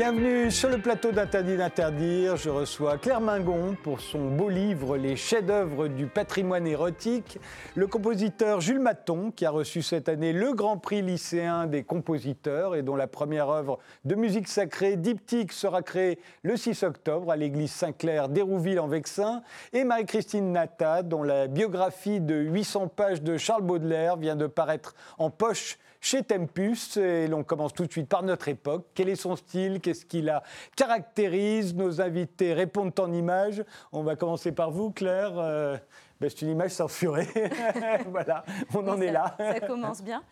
Bienvenue sur le plateau d'Interdit d'interdire. Je reçois Claire Mingon pour son beau livre Les chefs-d'œuvre du patrimoine érotique. Le compositeur Jules Maton, qui a reçu cette année le Grand Prix lycéen des compositeurs et dont la première œuvre de musique sacrée, Diptyque, sera créée le 6 octobre à l'église Saint-Clair d'Hérouville en Vexin. Et Marie-Christine Nata, dont la biographie de 800 pages de Charles Baudelaire vient de paraître en poche chez Tempus. Et l'on commence tout de suite par notre époque. Quel est son style? Qu'est-ce qui la caractérise? Nos invités répondent en images. On va commencer par vous, Claire. Euh, ben, c'est une image censurée. voilà, on en est là. Ça commence bien.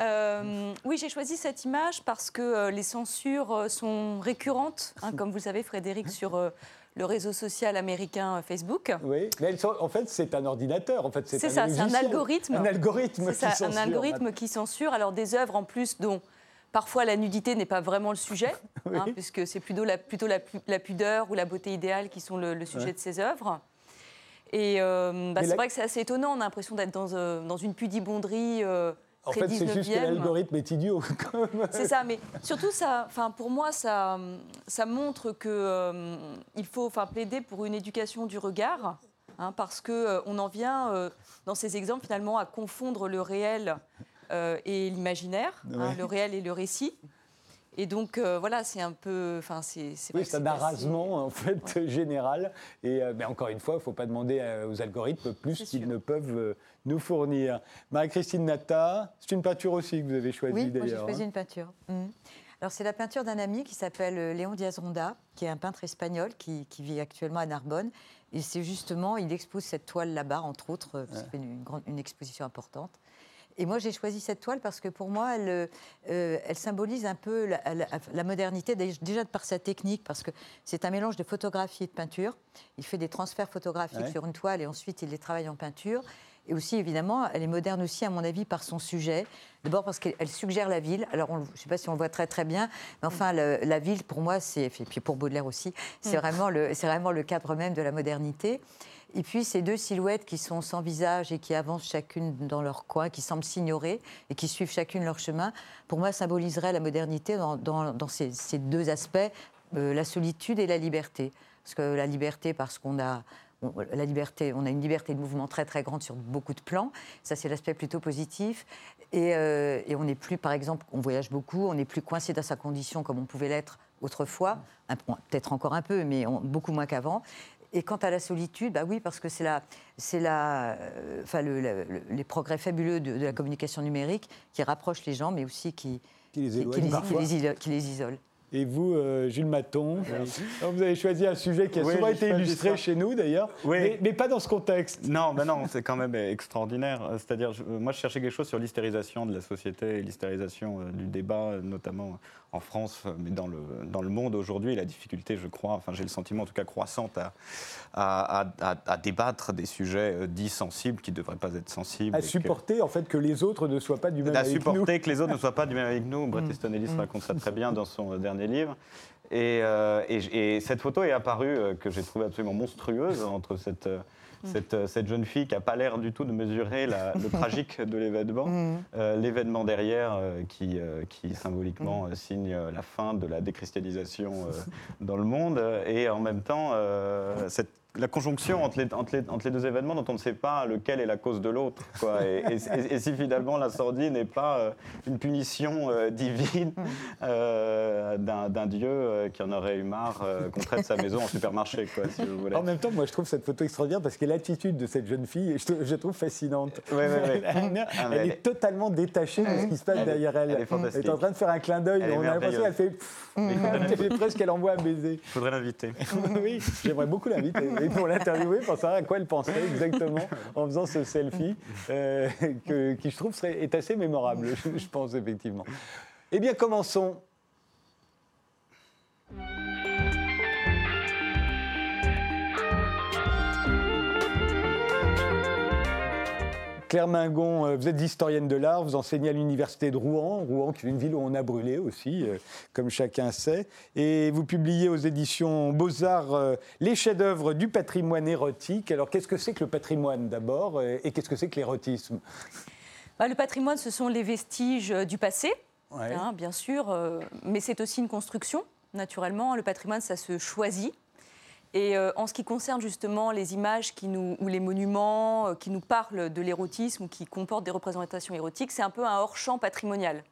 Euh, oui, j'ai choisi cette image parce que euh, les censures sont récurrentes. Hein, comme vous le savez, Frédéric, sur le réseau social américain Facebook. Oui, mais en fait, c'est un ordinateur. En fait, c'est ça, c'est un algorithme. Un algorithme qui censure. Un algorithme qui censure. Alors, des œuvres en plus dont parfois la nudité n'est pas vraiment le sujet, hein, puisque c'est plutôt, la, plutôt la, pudeur ou la beauté idéale qui sont le, sujet de ces œuvres. Et euh, bah, c'est vrai que c'est assez étonnant. On a l'impression d'être dans, euh, dans, une pudibonderie. Euh, en fait, c'est juste que l'algorithme est idiot. c'est ça, mais surtout, ça, pour moi, ça, ça montre qu'il euh, il faut plaider pour une éducation du regard, hein, parce qu'on euh, on en vient, euh, dans ces exemples, finalement, à confondre le réel et l'imaginaire, hein, le réel et le récit. Et donc, euh, voilà, c'est un peu. Enfin, c'est. Oui, c'est un arrasement, en fait, général. Et euh, mais encore une fois, il ne faut pas demander euh, aux algorithmes plus qu'ils ne peuvent nous fournir. Marie-Christine Nata, c'est une peinture aussi que vous avez choisie d'ailleurs. Oui, j'ai choisi hein. une peinture. Mmh. Alors, c'est la peinture d'un ami qui s'appelle Léon Diaz-Ronda, qui est un peintre espagnol qui, qui vit actuellement à Narbonne. Et c'est justement, il expose cette toile là-bas, entre autres, c'est une, une exposition importante. Et moi, j'ai choisi cette toile parce que pour moi, elle, euh, elle symbolise un peu la, modernité, déjà par sa technique, parce que c'est un mélange de photographie et de peinture. Il fait des transferts photographiques sur une toile et ensuite il les travaille en peinture. Et aussi, évidemment, elle est moderne aussi, à mon avis, par son sujet. D'abord parce qu'elle suggère la ville. Alors, je ne sais pas si on le voit très très bien, mais enfin, la ville, pour moi, c'est, et puis pour Baudelaire aussi, c'est mm. vraiment, le, vraiment le cadre même de la modernité. Et puis ces deux silhouettes qui sont sans visage et qui avancent chacune dans leur coin, qui semblent s'ignorer et qui suivent chacune leur chemin, pour moi symboliseraient la modernité dans, ces, deux aspects, euh, la solitude et la liberté. Parce que la liberté, parce qu'on a la liberté, on a une liberté de mouvement très très grande sur beaucoup de plans. Ça, c'est l'aspect plutôt positif. Et, euh, on n'est plus, par exemple, on voyage beaucoup, on n'est plus coincé dans sa condition comme on pouvait l'être autrefois, peut-être encore un peu, mais beaucoup moins qu'avant. Et quant à la solitude, bah oui, parce que c'est la, c'est la, euh, les progrès fabuleux de, la communication numérique qui rapprochent les gens, mais aussi qui, qui les, qui les, isolent. Et vous, euh, Jules Maton, vous avez choisi un sujet qui a souvent été illustré chez nous d'ailleurs, mais, pas dans ce contexte. Non, ben non, c'est quand même extraordinaire. C'est-à-dire, moi je cherchais quelque chose sur l'hystérisation de la société l'hystérisation euh, du débat, notamment en France, mais dans le, dans le monde aujourd'hui, la difficulté, je crois, enfin j'ai le sentiment en tout cas croissante à, à, à, débattre des sujets euh, dits sensibles qui ne devraient pas être sensibles. À supporter en fait que les autres ne soient pas du même avec nous. À supporter que les autres ne soient pas du même avec nous. Bret mm. Easton Ellis mm. raconte ça très bien dans son euh, dernier livre. Et, euh, et, et cette photo est apparue, que j'ai trouvée absolument monstrueuse, entre cette Mm. Euh, cette, jeune fille qui n'a pas l'air du tout de mesurer le tragique de l'événement. Mm. Euh, l'événement derrière euh, qui, qui symboliquement mm. signe la fin de la déchristianisation dans le monde et en même temps cette la conjonction entre les, entre, les, deux événements dont on ne sait pas lequel est la cause de l'autre. Et, et, si finalement l'incendie n'est pas euh, une punition euh, divine euh, d'un dieu qui en aurait eu marre qu'on traite sa maison en supermarché. Quoi, si vous voulez. En même temps, moi je trouve cette photo extraordinaire parce que l'attitude de cette jeune fille, je, je trouve fascinante. Ah, elle, est totalement détachée de ce qui se passe derrière elle. Elle est, fantastique. elle est en train de faire un clin d'œil. On a l'impression qu'elle fait, fait presque qu'elle envoie un baiser. Il faudrait l'inviter. oui, j'aimerais beaucoup l'inviter pour l'interviewer, pour savoir à quoi elle pensait exactement en faisant ce selfie, euh, qui je trouve serait, est assez mémorable, je pense effectivement. Eh bien, commençons. Claire Mingon, euh, vous êtes historienne de l'art, vous enseignez à l'université de Rouen, Rouen qui est une ville où on a brûlé aussi, euh, comme chacun sait, et vous publiez aux éditions Beaux-Arts euh, les chefs-d'œuvre du patrimoine érotique. Alors qu'est-ce que c'est que le patrimoine d'abord et qu'est-ce que c'est que l'érotisme? Bah, Le patrimoine, ce sont les vestiges du passé, hein, bien sûr, mais c'est aussi une construction. naturellement. Le patrimoine, ça se choisit. Et euh, en ce qui concerne justement les images qui nous, ou les monuments euh, qui nous parlent de l'érotisme ou qui comportent des représentations érotiques, c'est un peu un hors-champ patrimonial.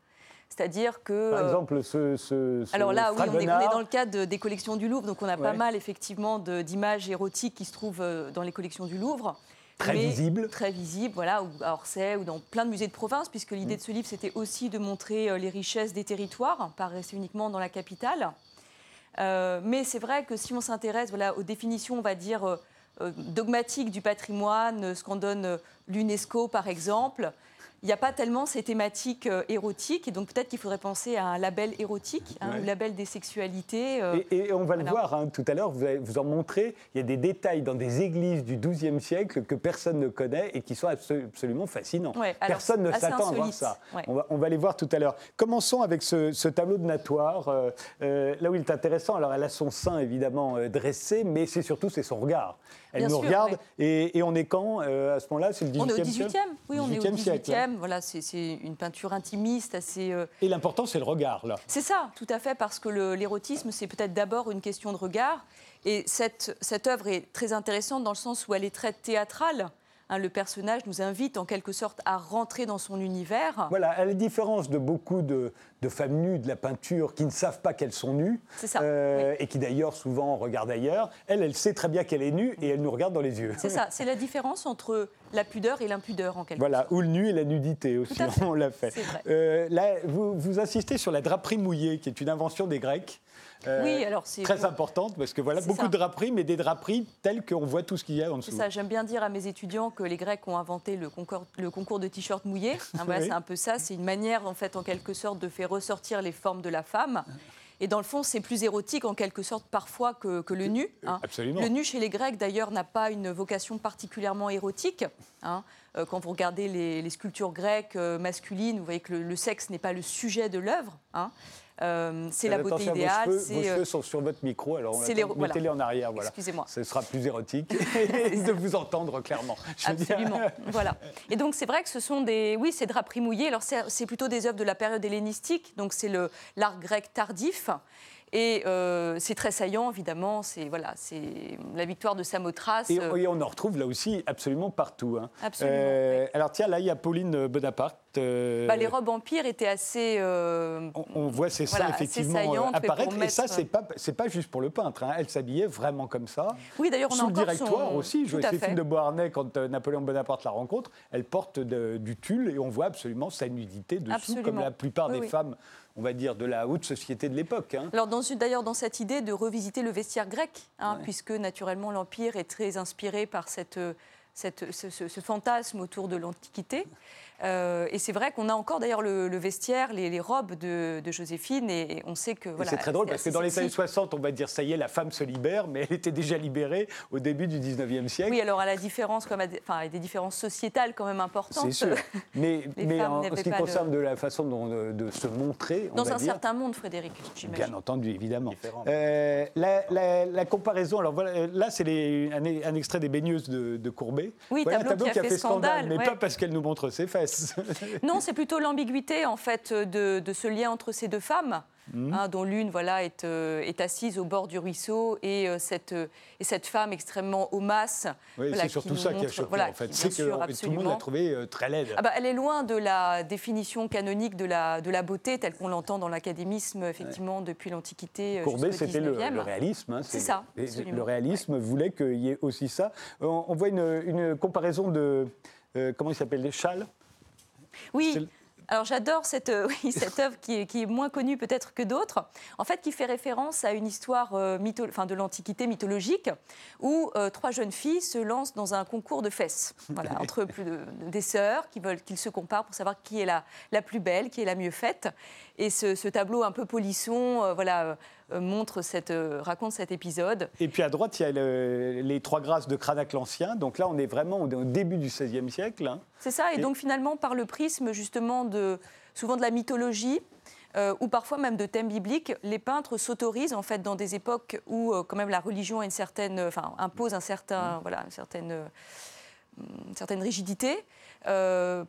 C'est-à-dire que. Par euh, exemple, ce. ce- ce alors là, oui, on est, on est fragonard, dans le cadre de- des collections du Louvre, donc on a pas mal effectivement d'images érotiques qui se trouvent dans les collections du Louvre. Très Mais- visible. Très visible, voilà, ou à Orsay, ou dans plein de musées de province, puisque Mm. l'idée de ce livre, c'était aussi de montrer les richesses des territoires, pas rester uniquement dans la capitale. Euh, mais c'est vrai que si on s'intéresse voilà, aux définitions, on va dire, euh, euh, dogmatiques du patrimoine, ce qu'en donne l'UNESCO, par exemple, il n'y a pas tellement ces thématiques euh, érotiques. Et donc peut-être qu'il faudrait penser à un label érotique, hein, Ouais. ou label des sexualités. euh, Et, et on va le voir hein, tout à l'heure, vous, vous en montrez, il y a des détails dans des églises du XIIe siècle que personne ne connaît et qui sont abso- absolument fascinants. Ouais, alors, personne ne s'attend à voir ça. ouais. On, va, on va les voir tout à l'heure. Commençons avec ce, ce tableau de Natoire. euh, là où il est intéressant, alors elle a son sein évidemment dressé, mais c'est surtout c'est son regard. Elle Bien nous sûr, regarde ouais. et, et on est quand euh, à ce moment-là? C'est le 18e on est au siècle 18e, oui, on est au 18e siècle, hein. 18e. Voilà, c'est une peinture intimiste, assez. euh, Et l'important, c'est le regard, là. C'est ça, tout à fait, parce que l'érotisme, c'est peut-être d'abord une question de regard. Et cette, cette œuvre est très intéressante dans le sens où elle est très théâtrale. Hein, le personnage nous invite en quelque sorte à rentrer dans son univers. Voilà, à la différence de beaucoup de, de femmes nues de la peinture qui ne savent pas qu'elles sont nues, ça, euh, et qui d'ailleurs souvent regardent ailleurs, elle, elle sait très bien qu'elle est nue et elle nous regarde dans les yeux. C'est ça, c'est la différence entre la pudeur et l'impudeur en quelque Voilà, sorte. ou le nu et la nudité aussi, on l'a fait. vrai. Euh, là, vous, vous insistez sur la draperie mouillée, qui est une invention des Grecs. Euh, Oui, alors c'est Très importante, parce que voilà, beaucoup ça. de draperies, mais des draperies telles qu'on voit tout ce qu'il y a en dessous. ça, j'aime bien dire à mes étudiants que les Grecs ont inventé le concours, le concours de t-shirt mouillé. Hein, voilà, Oui. C'est un peu ça, c'est une manière en fait en quelque sorte de faire ressortir les formes de la femme. Et dans le fond, c'est plus érotique en quelque sorte parfois que, que le nu. hein. Absolument. Le nu chez les Grecs d'ailleurs n'a pas une vocation particulièrement érotique. hein. Euh, Quand vous regardez les, les sculptures grecques euh, masculines, vous voyez que le, le sexe n'est pas le sujet de l'œuvre. hein. Euh, c'est la beauté Attention, vos idéale. cheveux- Vos, cheveux sont sur votre micro, alors on les- mettez-les en arrière. Voilà. Excusez-moi. Ce sera plus érotique de vous entendre clairement. Je Absolument, voilà. Et donc c'est vrai que ce sont des, oui, ces draperies mouillées. Alors c'est plutôt des œuvres de la période hellénistique, donc c'est le l'art grec tardif. Et euh, c'est très saillant, évidemment. C'est voilà, c'est la victoire de Samothrace. Et, euh, et on en retrouve là aussi absolument partout. hein. Absolument, Euh, Alors tiens, là, il y a Pauline Bonaparte. Euh, bah, les robes empire étaient assez. euh, on, on voit ces seins Voilà, effectivement euh, apparaître. Et ça, mettre- c'est pas, c'est pas juste pour le peintre. hein. Elle s'habillait vraiment comme ça. Oui, d'ailleurs, on a Sous le encore directoire son- aussi, Joséphine de Beauharnais, quand euh, Napoléon Bonaparte la rencontre, elle porte de- du tulle et on voit absolument sa nudité dessous, Absolument. comme la plupart Oui, des oui. femmes, on va dire, de la haute société de l'époque. hein. Alors, d'ailleurs, dans cette idée de revisiter le vestiaire grec, hein, puisque naturellement l'Empire est très inspiré par cette, euh, cette- ce, ce- ce fantasme autour de l'Antiquité. Euh, et c'est vrai qu'on a encore d'ailleurs le, le vestiaire, les, les robes de, de Joséphine, et on sait que. Voilà, c'est très drôle parce que dans les années 60, on va dire ça y est, la femme se libère, mais elle était déjà libérée au début du 19e siècle. Oui, alors à la différence, comme à des, enfin, à des différences sociétales quand même importantes. C'est sûr. Mais, Les mais en, ce qui de- concerne de la façon dont, de, de se montrer, on Dans va un dire, certain monde, Frédéric, j'imagine. Bien entendu, évidemment. Euh, la, la- la comparaison, alors voilà, euh, là c'est les- un, un extrait des baigneuses de, de Courbet. Oui, Voilà tableau un tableau qui a fait scandale, mais ouais. pas parce qu'elle nous montre ses fesses. Non, c'est plutôt l'ambiguïté en fait de, de ce lien entre ces deux femmes, Mhm. hein, dont l'une voilà est, euh, est assise au bord du ruisseau et euh, cette euh, et cette femme extrêmement homasse. Oui, voilà, c'est surtout ça qui a montre- choqué voilà, en fait. C'est que sûr, tout le monde l'a trouvée très laide. Ah bah, elle est loin de la définition canonique de la, de la beauté telle qu'on l'entend dans l'académisme, effectivement, depuis l'Antiquité. Courbet, c'était le, 19e. le réalisme. hein, C'est ça, absolument. Le réalisme voulait qu'il y ait aussi ça. On, on voit une, une comparaison de. comment il s'appelle Les châles? Oui. Alors j'adore cette, euh, oui, cette œuvre qui est, qui est moins connue peut-être que d'autres, en fait qui fait référence à une histoire euh, mytho- enfin, de l'Antiquité mythologique où euh, trois jeunes filles se lancent dans un concours de fesses voilà, entre plus de- des sœurs qui veulent qu'ils se comparent pour savoir qui est la, la plus belle, qui est la mieux faite. Et ce, ce tableau un peu polisson voilà, montre cette, euh, raconte cet épisode. Et puis à droite, il y a le- les trois grâces de Cranach l'Ancien. Donc là, on est vraiment au début du XVIe siècle. hein. C'est ça, et, Et- donc finalement par le prisme justement de souvent de la mythologie. euh, ou parfois même de thèmes bibliques, les peintres s'autorisent en fait dans des époques où euh, quand même la religion a une certaine, enfin impose un certain, voilà, une certaine, euh, une certaine rigidité, euh,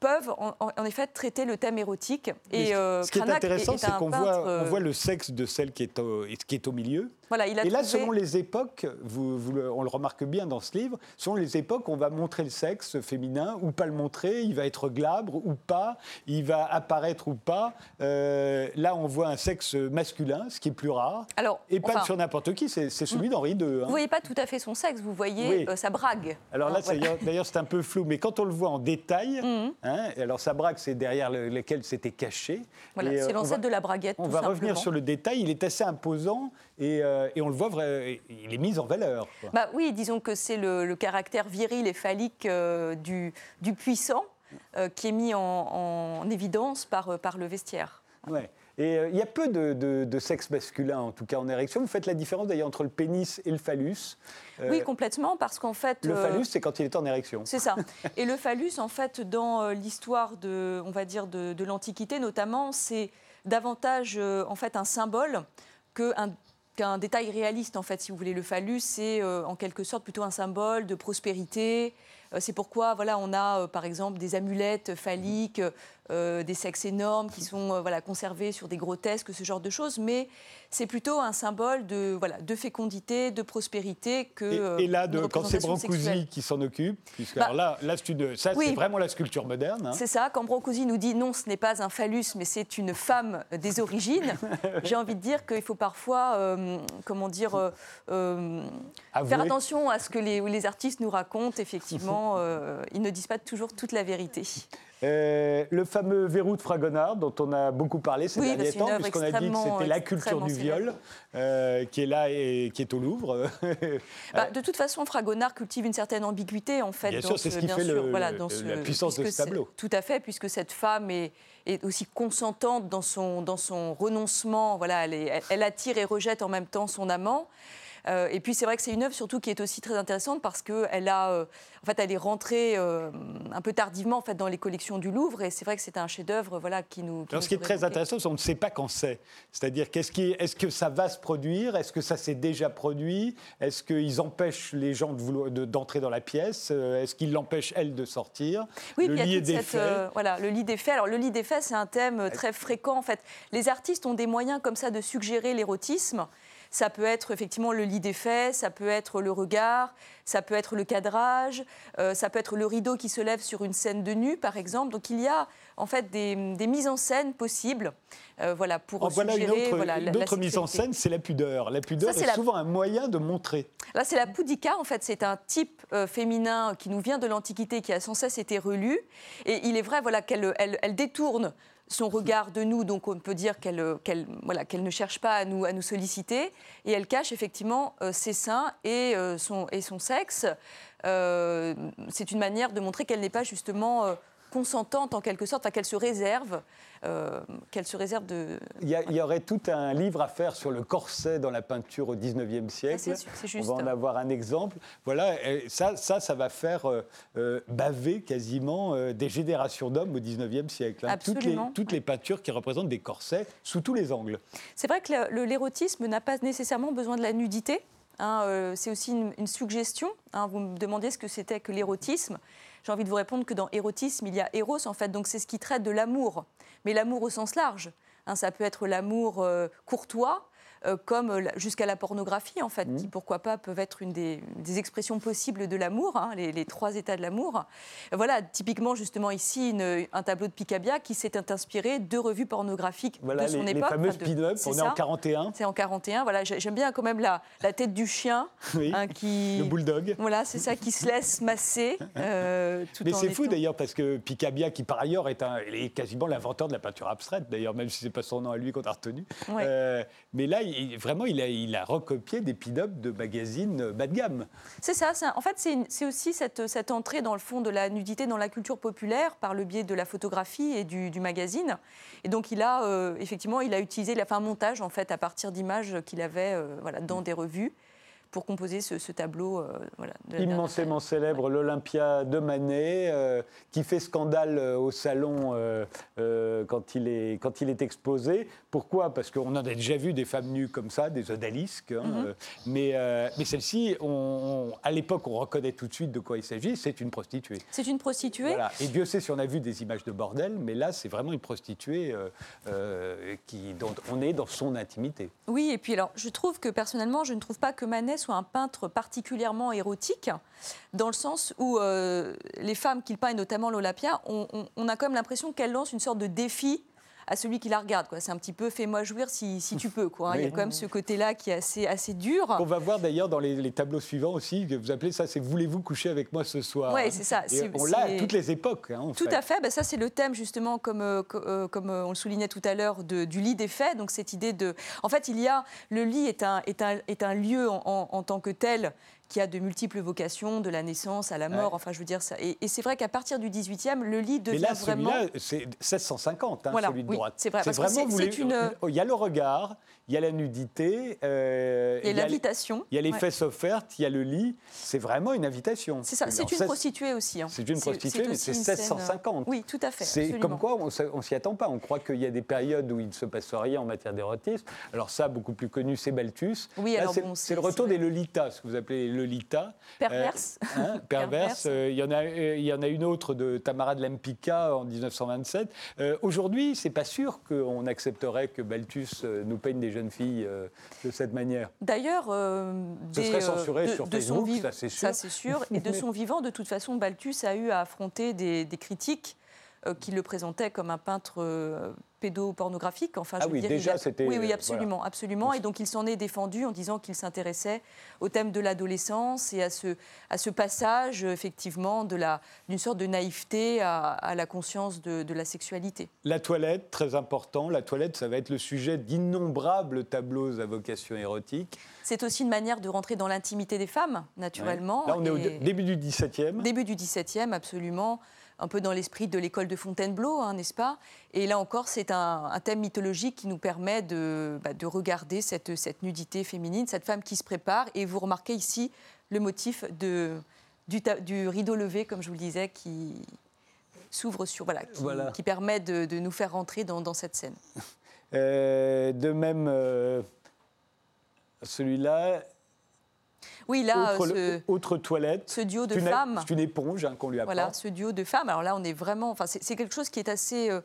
peuvent en, effet traiter le thème érotique. Et euh, ce qui est Cranach intéressant, est c'est qu'on voit, euh, voit le sexe de celle qui est au, qui est au milieu. Voilà, il a Et là, trouvé- selon les époques, vous, vous le- on le remarque bien dans ce livre, selon les époques, on va montrer le sexe féminin ou pas le montrer, il va être glabre ou pas, il va apparaître ou pas. Euh, là, on voit un sexe masculin, ce qui est plus rare. Alors, Et pas enfin, sur n'importe qui, c'est celui d'Henri II. hein. Vous voyez pas tout à fait son sexe, vous voyez Oui. euh, sa brague. Alors là, Hein, voilà. d'ailleurs, c'est un peu flou, mais quand on le voit en détail, Mhm. hein, alors sa braque, c'est derrière le- lequel c'était caché. Voilà, euh, c'est va- l'ancêtre de la braguette. On tout va revenir sur le détail, il est assez imposant et, euh, et on le voit, vrai, il est mis en valeur. quoi. Bah oui, disons que c'est le, le caractère viril et phallique euh, du, du puissant euh, qui est mis en, en évidence par, euh, par le vestiaire. Ouais. Et euh, il y a peu de, de- de sexe masculin, en tout cas en érection. Vous faites la différence d'ailleurs entre le pénis et le phallus. Euh, Oui, complètement, parce qu'en fait... le euh, phallus, c'est quand il est en érection. C'est ça. Et le phallus, en fait, dans euh, l'histoire de, on va dire, de, de l'Antiquité notamment, c'est davantage euh, en fait un symbole qu'un qu'un détail réaliste, en fait, si vous voulez. Le phallus, c'est euh, en quelque sorte plutôt un symbole de prospérité. Euh, c'est pourquoi, voilà, on a euh, par exemple des amulettes phalliques, euh, des sexes énormes qui sont voilà, conservés sur des grotesques, ce genre de choses. Mais c'est plutôt un symbole de, voilà, de fécondité, de prospérité que. Et, et là, de, quand c'est. Brancusi qui s'en occupe, puisque Bah, alors là, là ça, oui. c'est vraiment la sculpture moderne. hein. C'est ça, quand Brancusi nous dit non, ce n'est pas un phallus, mais c'est une femme des origines, j'ai envie de dire qu'il faut parfois, euh, comment dire, euh, faire attention à ce que les, les artistes nous racontent. Effectivement, euh, ils ne disent pas toujours toute la vérité. Euh, le fameux verrou de Fragonard, dont on a beaucoup parlé ces Oui, derniers temps, puisqu'on a dit que c'était la culture du viol, euh, qui est là et qui est au Louvre. Bah, de toute façon, Fragonard cultive une certaine ambiguïté en fait. Bien dans sûr, c'est ce qui fait sûr, le- voilà, le- dans la puissance de ce tableau. Tout à fait, puisque cette femme est, est aussi consentante dans son, dans son renoncement. Voilà, elle, est- elle- elle attire et rejette en même temps son amant. Euh, et puis c'est vrai que c'est une œuvre surtout qui est aussi très intéressante parce qu'elle a, euh, en fait, elle est rentrée euh, un peu tardivement en fait dans les collections du Louvre et c'est vrai que c'est un chef-d'œuvre voilà qui nous. qui Alors, nous ce qui est très intéressant, c'est qu'on ne sait pas quand c'est. C'est-à-dire, qu'est-ce qui, est-ce que ça va se produire? Est-ce que ça s'est déjà produit? Est-ce qu'ils empêchent les gens de vouloir- de- d'entrer dans la pièce? Est-ce qu'ils l'empêchent, elle, de sortir? Oui, Le lit cette, défait. euh, voilà, le lit des faits. Alors le lit des faits, c'est un thème très fréquent en fait. Les artistes ont des moyens comme ça de suggérer l'érotisme. Ça peut être effectivement le lit des faits, ça peut être le regard, ça peut être le cadrage, euh, ça peut être le rideau qui se lève sur une scène de nu, par exemple. Donc il y a en fait des, des mises en scène possibles, euh, voilà, pour voilà une suggérer autre, voilà, une la- la autre mise en scène, c'est la pudeur. La pudeur Ça, c'est est la- souvent un moyen de montrer. Là, c'est la pudica, en fait. C'est un type euh, féminin qui nous vient de l'Antiquité, qui a sans cesse été relu. Et il est vrai voilà, qu'elle elle, elle détourne son regard de nous, donc on peut dire qu'elle euh, voilà, ne cherche pas à nous, à nous solliciter. Et elle cache effectivement euh, ses seins et, euh, son, et son sexe. C'est une manière de montrer qu'elle n'est pas justement consentante en quelque sorte, enfin, qu'elle se réserve, euh, qu'elle se réserve de. Il y, a- il y aurait tout un livre à faire sur le corset dans la peinture au 19e siècle. c'est- c'est On juste. va en avoir un exemple. Voilà, et ça, ça, ça va faire euh, euh, baver quasiment euh, des générations d'hommes au 19e siècle. hein. Toutes, les, Absolument, toutes les peintures qui représentent des corsets sous tous les angles. C'est vrai que l'érotisme n'a pas nécessairement besoin de la nudité. hein, c'est aussi une, une suggestion. hein. vous me demandiez ce que c'était que l'érotisme. J'ai envie de vous répondre que dans érotisme, il y a éros en fait. Donc c'est ce qui traite de l'amour, mais l'amour au sens large. hein. ça peut être l'amour euh, courtois. Euh, comme jusqu'à la pornographie, en fait, qui, pourquoi pas, peuvent être une des, des expressions possibles de l'amour, hein, les, les trois états de l'amour. Voilà, typiquement, justement, ici, une- un tableau de Picabia qui s'est inspiré de revues pornographiques Voilà de son les, les époque. fameuses enfin, pin-up. On est ça. en 41. C'est en 41. Voilà, j'ai- j'aime bien quand même la, la tête du chien Oui, hein, qui. le bulldog. Voilà, c'est ça qui se laisse masser. euh, tout Mais c'est fou d'ailleurs parce que Picabia, qui par ailleurs est, un, est quasiment l'inventeur de la peinture abstraite, d'ailleurs, même si c'est pas son nom à lui qu'on a retenu. Ouais. Euh, mais là, il- vraiment, il a, il a recopié des pin-up de magazines euh, bas de gamme. C'est ça. en fait, c'est aussi cette, entrée dans le fond de la nudité dans la culture populaire par le biais de la photographie et du, magazine. Et donc, il a euh, effectivement, il a utilisé, il a fait un montage en fait à partir d'images qu'il avait euh, dans des revues pour composer ce, ce tableau. euh, voilà, de la Immensément célèbre, l'Olympia de Manet, euh, qui fait scandale euh, au salon euh, quand, il est, quand il est exposé. Pourquoi? Parce qu'on en a déjà vu des femmes nues comme ça, des odalisques. hein, Mhm. euh, mais mais celle-ci, à l'époque, on reconnaît tout de suite de quoi il s'agit. C'est une prostituée. C'est une prostituée? Voilà. Et Dieu sait si on a vu des images de bordel, mais là, c'est vraiment une prostituée qui, dont on est dans son intimité. Oui, et puis alors, je trouve que personnellement, je ne trouve pas que Manet soit un peintre particulièrement érotique, dans le sens où euh, les femmes qu'il peint, et notamment l'Olympia, on, on- a quand même l'impression qu'elle lance une sorte de défi à celui qui la regarde. C'est un petit peu fais-moi jouir si, si tu peux. Quoi, hein. Il y a Oui. quand même ce côté-là qui est assez, assez dur. On va voir d'ailleurs dans les, les tableaux suivants aussi, que vous appelez ça, c'est Voulez-vous coucher avec moi ce soir Ouais, c'est ça. Et on l'a à toutes les époques. hein, Tout fait. à fait. Ben, ça, c'est le thème, justement, comme, euh, euh, comme euh, on le soulignait tout à l'heure, du lit des faits. Donc, cette idée de. En fait, il y a. Le lit est un, est un, est un lieu en, en- en tant que tel qui a de multiples vocations, de la naissance à la mort. Ouais. Enfin, je veux dire ça. Et, et c'est vrai qu'à partir du 18e, le lit Mais devient là, vraiment. celui-là, c'est 1650, hein, Voilà, celui de oui, droite. c'est vrai, parce que vous une- Il y a le regard, il y a la nudité, euh, Il y a l'invitation. il y a les Ouais. fesses offertes, il y a le lit. C'est vraiment une invitation. C'est ça. C'est une prostituée aussi. hein. C'est une prostituée, mais c'est une scène, euh, 1650. Oui, tout à fait. C'est comme quoi on on s'y attend pas. On croit qu'il y a des périodes où il ne se passe rien en matière d'érotisme. Alors ça, beaucoup plus connu, c'est Balthus. Oui, c'est bon, le retour des Lolitas, ce que vous appelez les Lolitas. Perverse. Euh, hein, perverse. Perverse. Euh, Il y, en a, euh, y en a une autre de Tamara de Lempicka en 1927. Euh, Aujourd'hui, c'est pas sûr qu'on accepterait que Balthus nous peigne des jeunes filles euh, de cette manière. D'ailleurs, euh, Ce serait euh, censuré de- sur de son Facebook, viv- ça, c'est sûr. Ça c'est sûr. Et de son vivant, de toute façon, Balthus a eu à affronter des, des critiques qui le présentaient comme un peintre euh, pédopornographique. Enfin, Ah je veux oui, dire, déjà, a- c'était, Oui, oui, euh, absolument, absolument. Et donc il s'en est défendu en disant qu'il s'intéressait au thème de l'adolescence et à ce, à ce passage, euh, effectivement, de la- d'une sorte de naïveté à, à la conscience de, de la sexualité. La toilette, très important. La toilette, ça va être le sujet d'innombrables tableaux à vocation érotique. C'est aussi une manière de rentrer dans l'intimité des femmes, naturellement. Là, on est au et- début du XVIIe. Début du XVIIe, absolument, un peu dans l'esprit de l'école de Fontainebleau, hein, n'est-ce pas? Et là encore, c'est un, un thème mythologique qui nous permet de, bah, de regarder cette, cette nudité féminine, cette femme qui se prépare. Et vous remarquez ici le motif de, du, rideau levé, comme je vous le disais, qui s'ouvre sur voilà qui, Voilà. qui permet de, de nous faire rentrer dans, dans cette scène. Euh, de même, euh, celui-là, Oui, là, autre, euh, ce, autre toilette. ce duo de une- femmes. C'est une éponge hein, qu'on lui apporte. Voilà, ce duo de femmes. Alors là, on est vraiment. Enfin, c'est c'est quelque chose qui est assez, euh,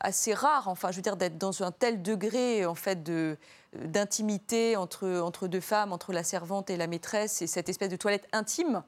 assez rare. Enfin, je veux dire, d'être dans un tel degré, en fait, de d'intimité entre, entre deux femmes, entre la servante et la maîtresse, et cette espèce de toilette intime.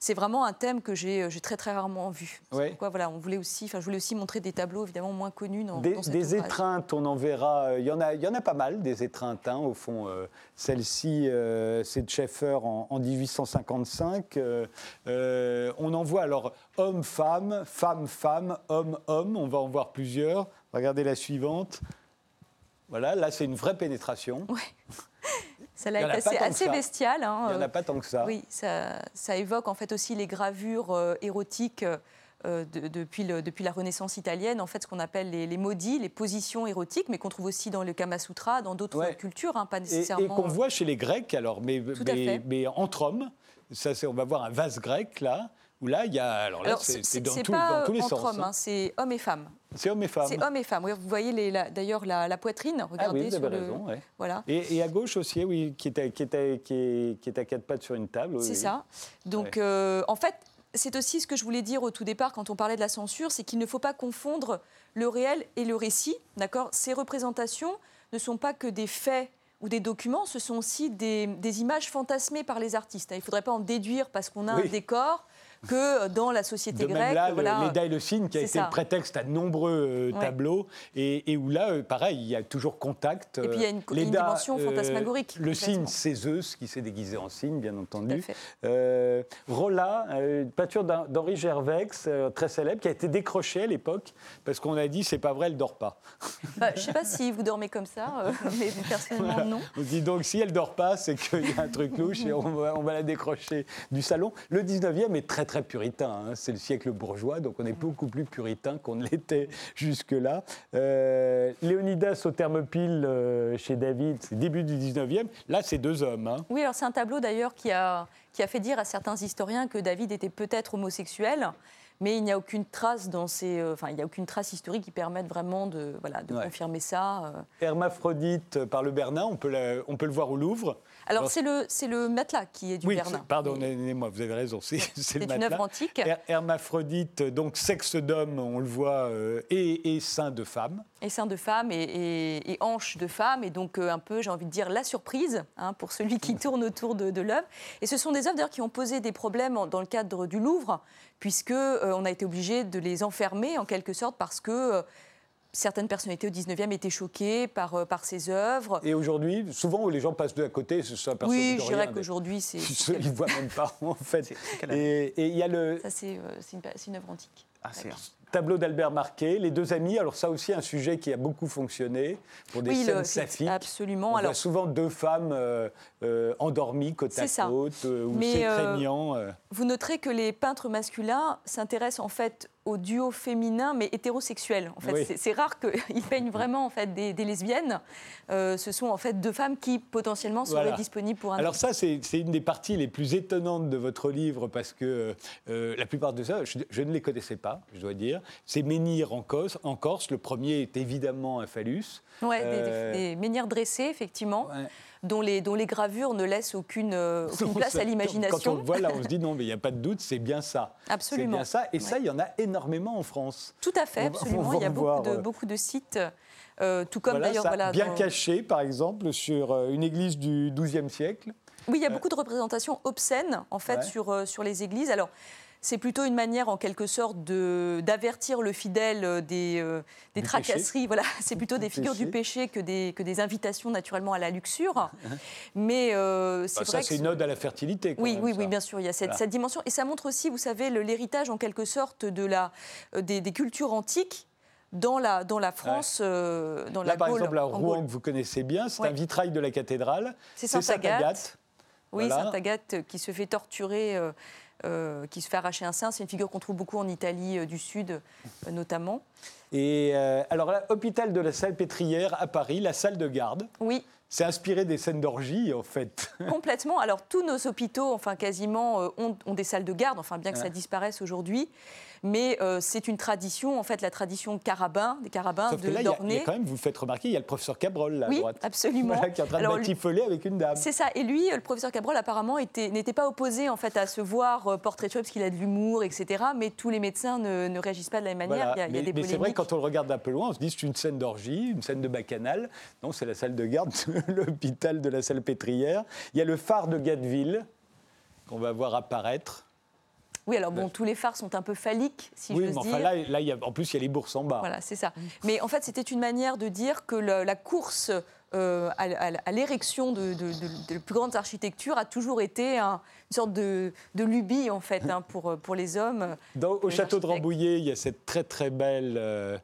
C'est vraiment un thème que j'ai euh, très très rarement vu. Ouais. pourquoi, voilà, on voulait aussi, enfin, je voulais aussi montrer des tableaux évidemment moins connus dans, Des, dans des étreintes, on en verra. euh, Il y en a, il y en a pas mal des étreintes. hein, au fond, euh, celle-ci, euh, c'est de Schaeffer en, en 1855. euh, euh, on en voit alors homme-femme, femme-femme, homme-homme. On va en voir plusieurs. Regardez la suivante. Voilà, là c'est une vraie pénétration. Celle-là est assez, assez bestiale. hein, Il n'y en euh, a pas tant que ça. Oui, ça, ça évoque en fait aussi les gravures euh, érotiques euh, de- depuis, le- depuis la Renaissance italienne, en fait, ce qu'on appelle les, les maudits, les positions érotiques, mais qu'on trouve aussi dans le Kama Sutra, dans d'autres Ouais. cultures, hein, pas nécessairement. et qu'on voit chez les Grecs, alors, mais, mais, entre hommes. Ça, on va voir un vase grec là, où là, il y a. Alors là, c'est dans, c'est tout- pas dans tous les entre sens. hommes, hein. hein, c'est hommes et femmes. C'est hommes et femmes. C'est hommes et femmes. Oui, vous voyez d'ailleurs la, la poitrine, ah regardez oui, vous sur avez le. raison. ouais. Voilà. Et, et à gauche aussi, oui, qui est à, qui est à- qui est- qui est à quatre pattes sur une table. oui, C'est oui. ça. Donc, Ouais. euh, en fait, c'est aussi ce que je voulais dire au tout départ quand on parlait de la censure, c'est qu'il ne faut pas confondre le réel et le récit. D'accord? Ces représentations ne sont pas que des faits ou des documents, ce sont aussi des, des images fantasmées par les artistes. Il ne faudrait pas en déduire parce qu'on a Oui. un décor que dans la société De même grecque. là, le- voilà, et le cygne, qui a été ça. le prétexte à de nombreux euh, Ouais. tableaux, et, et où là, euh, pareil, il y a toujours contact. Et puis, il y a une- euh, une dimension fantasmagorique, Le complètement. c'est Zeus qui s'est déguisé en cygne, bien entendu. Euh, Rolla, une peinture d'Hen- d'Henri Gervex, très célèbre, qui a été décrochée à l'époque, parce qu'on a dit, c'est pas vrai, elle dort pas. Bah, je sais pas si vous dormez comme ça, euh, mais personnellement, non. On dit donc, si elle dort pas, c'est qu'il y a un truc louche et on va, on va la décrocher du salon. Le 19e est très très puritain. hein. C'est le siècle bourgeois, donc on est beaucoup plus puritain qu'on ne l'était jusque-là. Euh, Léonidas au Thermopyle euh, chez David, c'est début du 19e. Là, c'est deux hommes. hein. Oui, alors c'est un tableau d'ailleurs qui a, qui a fait dire à certains historiens que David était peut-être homosexuel, mais il n'y a aucune trace dans ces, euh, enfin, il n'y a aucune trace historique qui permette vraiment de, voilà, de Ouais. confirmer ça. euh. Hermaphrodite par le Bernin, on peut, la- on peut le voir au Louvre. Alors Alors, c'est le, c'est le matelas qui est du oui, Bernin. c'est- pardonnez-moi, vous avez raison, c'est c'est C'est le une matelas. œuvre antique. Her- Hermaphrodite, donc sexe d'homme, on le voit, euh, et, et sein de femme. et seins de femme et, et, et hanches de femme, et donc euh, un peu, j'ai envie de dire, la surprise hein, pour celui qui tourne autour de, de l'œuvre. Et ce sont des œuvres d'ailleurs qui ont posé des problèmes dans le cadre du Louvre, puisque euh, on a été obligé de les enfermer en quelque sorte parce que euh, certaines personnalités au 19e étaient choquées par, euh, par ces œuvres. Et aujourd'hui, souvent où les gens passent de à côté, ce sont Oui, je dirais qu'aujourd'hui, c'est. Ils ne voient même pas, en fait. Et il y a le Ça, c'est euh, une, œuvre antique. Ah, c'est tableau d'Albert Marquet, Les deux amis. Alors, ça aussi, un sujet qui a beaucoup fonctionné pour des Oui, scènes le- saphiques. absolument. On Alors, voit souvent deux femmes euh, euh, endormies côte à ça. côte, euh, craignant. euh. Vous noterez que les peintres masculins s'intéressent en fait au duo féminin mais hétérosexuel. En fait, Oui. c'est, rare qu'ils peignent vraiment en fait des, des lesbiennes. Euh, ce sont en fait deux femmes qui potentiellement seraient Voilà. disponibles pour un. Alors ça, c'est une des parties les plus étonnantes de votre livre parce que euh, la plupart de ça, je, je ne les connaissais pas, je dois dire. C'est Menhir en Corse. En Corse. Le premier est évidemment un phallus. Ouais, des- Euh, des, des menhirs dressés effectivement, Ouais. Dont les dont les gravures ne laissent aucune, euh, aucune place à Quand on l'imagination. le voit là, on se dit non, mais il n'y a pas de doute, c'est bien ça. Absolument. C'est bien ça. Et ça, il y en a énormément en France. Tout à fait, absolument. Il y a beaucoup de, euh, beaucoup de sites, euh, tout comme Voilà, d'ailleurs voilà, bien dans- caché, par exemple, sur une église du XIIe siècle. Oui, il y a beaucoup de représentations obscènes, en fait, Ouais. sur, sur les églises. Alors, c'est plutôt une manière, en quelque sorte, de- d'avertir le fidèle euh, des, euh, des tracasseries. Voilà, c'est plutôt des figures du péché. que des, que des invitations, naturellement, à la luxure. Mais euh, c'est Bah, vrai ça, que c'est une ode à la fertilité. quand oui, même, oui, ça. oui, bien sûr, il y a cette, Voilà. cette dimension. Et ça montre aussi, vous savez, le- l'héritage, en quelque sorte, de la, euh, des, des cultures antiques dans la, dans la France, euh, dans Là, la par Gaule. exemple, à en Rouen, que vous connaissez bien, c'est Ouais. un vitrail de la cathédrale. C'est Sainte-Agathe. Oui, Voilà. Sainte Agathe euh, qui se fait torturer, euh, euh, qui se fait arracher un sein. C'est une figure qu'on trouve beaucoup en Italie euh, du Sud, euh, notamment. Et alors là, hôpital de la Salpêtrière à Paris, la salle de garde. Oui, C'est inspiré des scènes d'orgie, en fait. complètement. Alors, tous nos hôpitaux, enfin quasiment, ont, ont des salles de garde, enfin bien que ça disparaisse aujourd'hui. Mais euh, c'est une tradition, en fait, la tradition carabin, des carabins Sauf que de là, il y, a- il y d'Ornay. a quand même, vous le faites remarquer, il y a le professeur Cabrol, là, à Oui, droite. absolument. Voilà, qui est en train Alors, de batifoler avec une dame. C'est ça. Et lui, le professeur Cabrol, apparemment, était- n'était pas opposé en fait à se voir euh, portraituré parce qu'il a de l'humour, etc. Mais tous les médecins ne, ne réagissent pas de la même manière. Voilà. Il y a, il y a mais des mais c'est vrai, quand on le regarde d'un peu loin, on se dit c'est une scène d'orgie, une scène de bacchanal. Non, c'est la salle de garde de l'hôpital de la Salpêtrière. Il y a le phare de Gatteville qu'on va voir apparaître. Oui, alors bon, tous les phares sont un peu phalliques, si oui, j'ose mais dire. enfin là, là il y a- en plus, il y a les bourses en bas. Voilà, c'est ça. Mais en fait, c'était une manière de dire que le- la course euh, à, à- à l'érection de, de- de- de plus grandes architectures a toujours été un- une sorte de, lubie, en fait, hein, pour, pour les hommes. Dans- au les château de. Rambouillet, il y a cette très très belle. euh,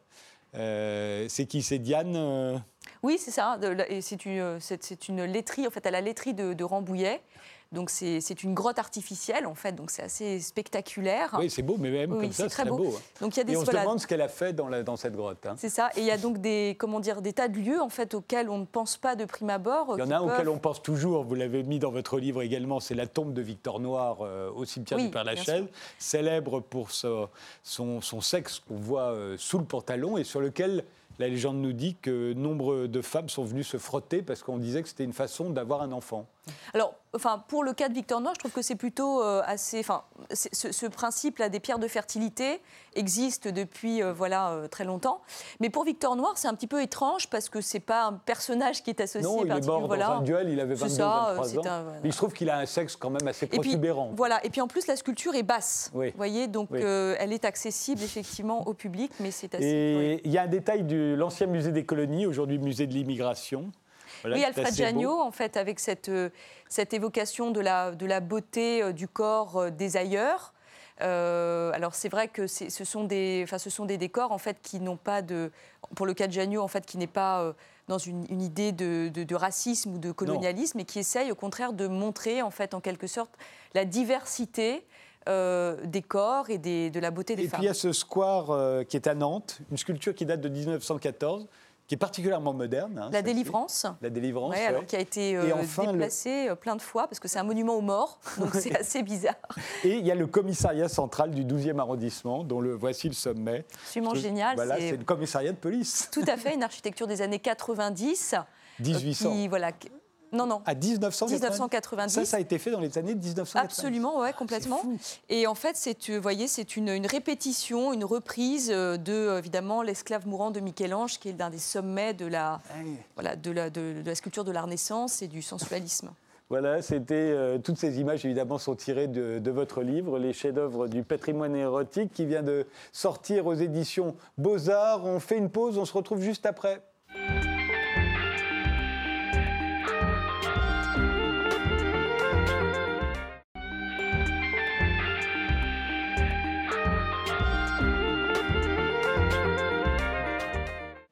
euh, c'est qui C'est Diane euh, Oui, c'est ça. c'est une, laiterie, en fait, à la laiterie de, de Rambouillet. Donc, c'est une grotte artificielle, en fait. Donc, c'est assez spectaculaire. Oui, c'est beau, mais même Oui, comme ça, c'est très beau. beau. hein. Donc, il y a des Et on se demande ce qu'elle a fait dans, la- dans cette grotte. hein. C'est ça. Et il y a donc des, comment dire, des tas de lieux en fait auxquels on ne pense pas de prime abord. Il y en a un auquel peuvent- on pense toujours, vous l'avez mis dans votre livre également, c'est la tombe de Victor Noir euh, au cimetière Oui, du Père Lachaise, célèbre pour ce- son, son sexe qu'on voit euh, sous le pantalon et sur lequel la légende nous dit que nombre de femmes sont venues se frotter parce qu'on disait que c'était une façon d'avoir un enfant. Alors, enfin, pour le cas de Victor Noir, je trouve que c'est plutôt euh, assez. Enfin, ce, ce principe-là des pierres de fertilité existe depuis euh, voilà euh, très longtemps. Mais pour Victor Noir, c'est un petit peu étrange parce que c'est pas un personnage qui est associé. non, il est mort voilà. dans un duel, il avait C'est 22 ça, 23 c'est ans. un- voilà. Il se trouve qu'il a un sexe quand même assez Et puis, protubérant. voilà. Et puis en plus, la sculpture est basse. Oui. Vous voyez, donc Oui. elle est accessible effectivement au public, mais c'est assez. Et il y a un détail de l'ancien musée des colonies, aujourd'hui musée de l'immigration. Voilà, Oui, Alfred. Janot, en fait, avec cette, euh, cette évocation de la, de la beauté euh, du corps euh, des ailleurs. Euh, alors c'est vrai que ce sont des, enfin, ce sont des décors en fait qui n'ont pas de, pour le cas de Janot en fait, qui n'est pas euh, dans une, une idée de, de- de racisme ou de colonialisme, et qui essaye au contraire de montrer en fait en quelque sorte la diversité euh, des corps et des- de la beauté des Et femmes. puis il y a ce square euh, qui est à Nantes, une sculpture qui date de 1914, qui est particulièrement moderne. hein, la délivrance. La délivrance. Ouais, ouais. alors qui a été euh, enfin, déplacée euh, plein de fois parce que c'est un monument aux morts, donc c'est assez bizarre. Et il y a le commissariat central du 12e arrondissement, dont le voici le sommet. Absolument génial. Voilà, c'est le commissariat de police. tout à fait une architecture des années 90. euh, 1800. Qui, voilà, Non, non. À 1990. 1990. Ça, ça a été fait dans les années 1990. Absolument, ouais, complètement. Et en fait, c'est, vous voyez, c'est une, une répétition, une reprise euh, de, euh, évidemment, l'esclave mourant de Michel-Ange, qui est l'un des sommets de la, voilà, de, la, de- de la sculpture de la Renaissance et du sensualisme. Voilà, c'était euh, toutes ces images évidemment sont tirées de, de votre livre, les chefs-d'œuvre du patrimoine érotique, qui vient de sortir aux éditions Beaux Arts. On fait une pause, on se retrouve juste après.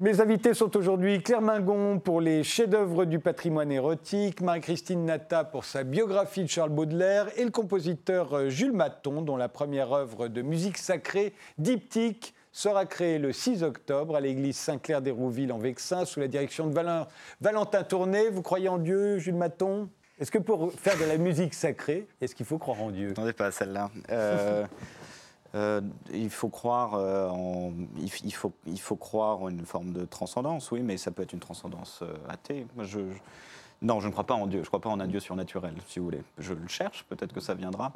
Mes invités sont aujourd'hui Claire Mingon pour les chefs-d'œuvre du patrimoine érotique, Marie-Christine Nata pour sa biographie de Charles Baudelaire et le compositeur euh, Jules Maton, dont la première œuvre de musique sacrée, Diptyque, sera créée le 6 octobre à l'église Saint-Clair-d'Hérouville en Vexin sous la direction de Valin- Valentin Tourné. Vous croyez en Dieu, Jules Maton? Est-ce que pour faire de la musique sacrée, est-ce qu'il faut croire en Dieu? Attendez pas à celle-là. Euh, il faut croire en, il, faut, croire une forme de transcendance, oui, mais ça peut être une transcendance euh, athée. Non, je ne crois pas en Dieu. Je ne crois pas en un Dieu surnaturel, si vous voulez. Je le cherche, peut-être que ça viendra,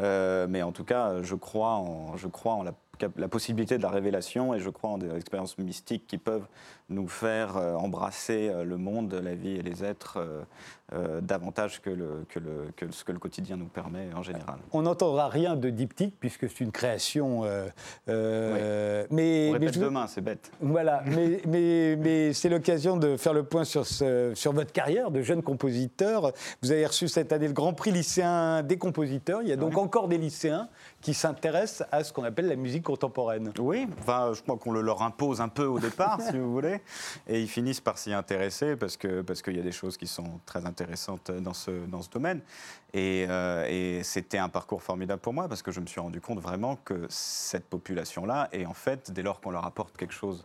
Euh, mais en tout cas, je crois en, la, la possibilité de la révélation et je crois en des expériences mystiques qui peuvent nous faire euh, embrasser euh, le monde, la vie et les êtres euh, davantage que, le, que, le, que ce que le quotidien nous permet en général. On n'entendra rien de diptyque puisque c'est une création. euh, euh, mais, On mais répète je- demain, c'est bête. Voilà, mais, mais, mais c'est l'occasion de faire le point sur, ce- sur votre carrière de jeune compositeur. Vous avez reçu cette année le Grand Prix lycéen des compositeurs. Il y a donc encore des lycéens qui s'intéressent à ce qu'on appelle la musique contemporaine. Oui, enfin, je crois qu'on le leur impose un peu au départ, si vous voulez, et ils finissent par s'y intéresser parce que parce qu'il y a des choses qui sont très intéressantes dans ce dans ce domaine. Et, euh, c'était un parcours formidable pour moi parce que je me suis rendu compte vraiment que cette population-là, et en fait, dès lors qu'on leur apporte quelque chose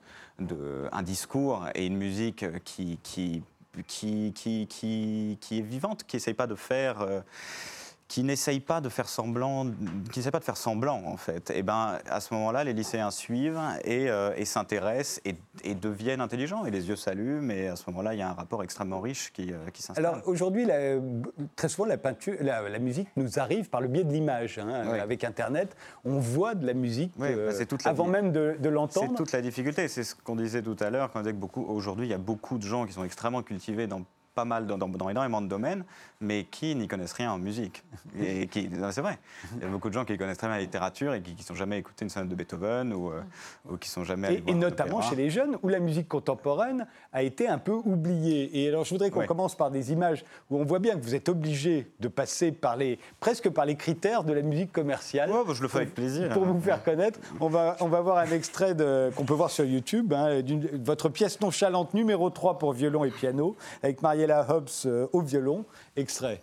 un discours et une musique qui qui qui, qui, qui, qui est vivante, qui n'essaye pas de faire euh, qui n'essaye pas de faire semblant, qui pas de faire semblant en fait. Et ben à ce moment-là, les lycéens suivent et, euh, et s'intéressent et, et deviennent intelligents et les yeux s'allument. Et à ce moment-là, il y a un rapport extrêmement riche qui, euh, qui s'installe. Alors aujourd'hui, très souvent, la, peinture, la, la musique nous arrive par le biais de l'image. hein. Oui. Avec Internet, on voit de la musique Oui, euh, toute la avant même de, de C'est l'entendre. toute la difficulté. C'est ce qu'on disait tout à l'heure quand on disait que beaucoup aujourd'hui, il y a beaucoup de gens qui sont extrêmement cultivés dans pas mal dans, dans- dans énormément de domaines, mais qui n'y connaissent rien en musique. Et qui, c'est vrai. Il y a beaucoup de gens qui connaissent très bien la littérature et qui ne sont jamais écouté une sonate de Beethoven ou, euh, ou qui sont jamais allés Et, notamment chez les jeunes, où la musique contemporaine a été un peu oubliée. Et alors, je voudrais qu'on Ouais. commence par des images où on voit bien que vous êtes obligé de passer par les, presque par les critères de la musique commerciale. Ouais, bah, je le fais avec plaisir. Pour vous faire connaître, on va, on va voir un extrait qu'on peut voir sur YouTube, hein, d'une- votre pièce nonchalante numéro 3 pour violon et piano, avec Mariella Hobbs euh, au violon. Extrait.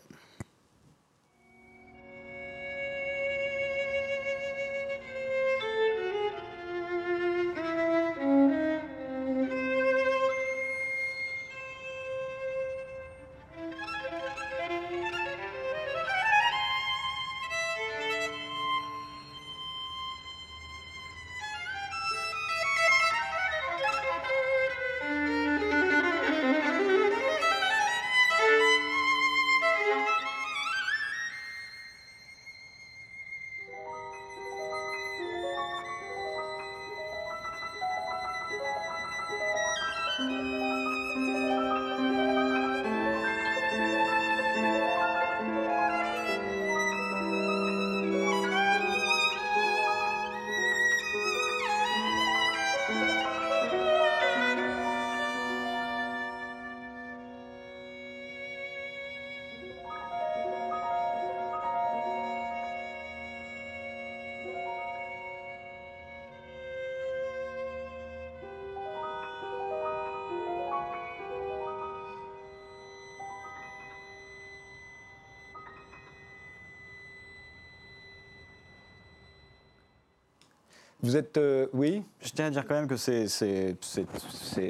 Vous êtes. euh, oui Je tiens à dire quand même que c'est, je ne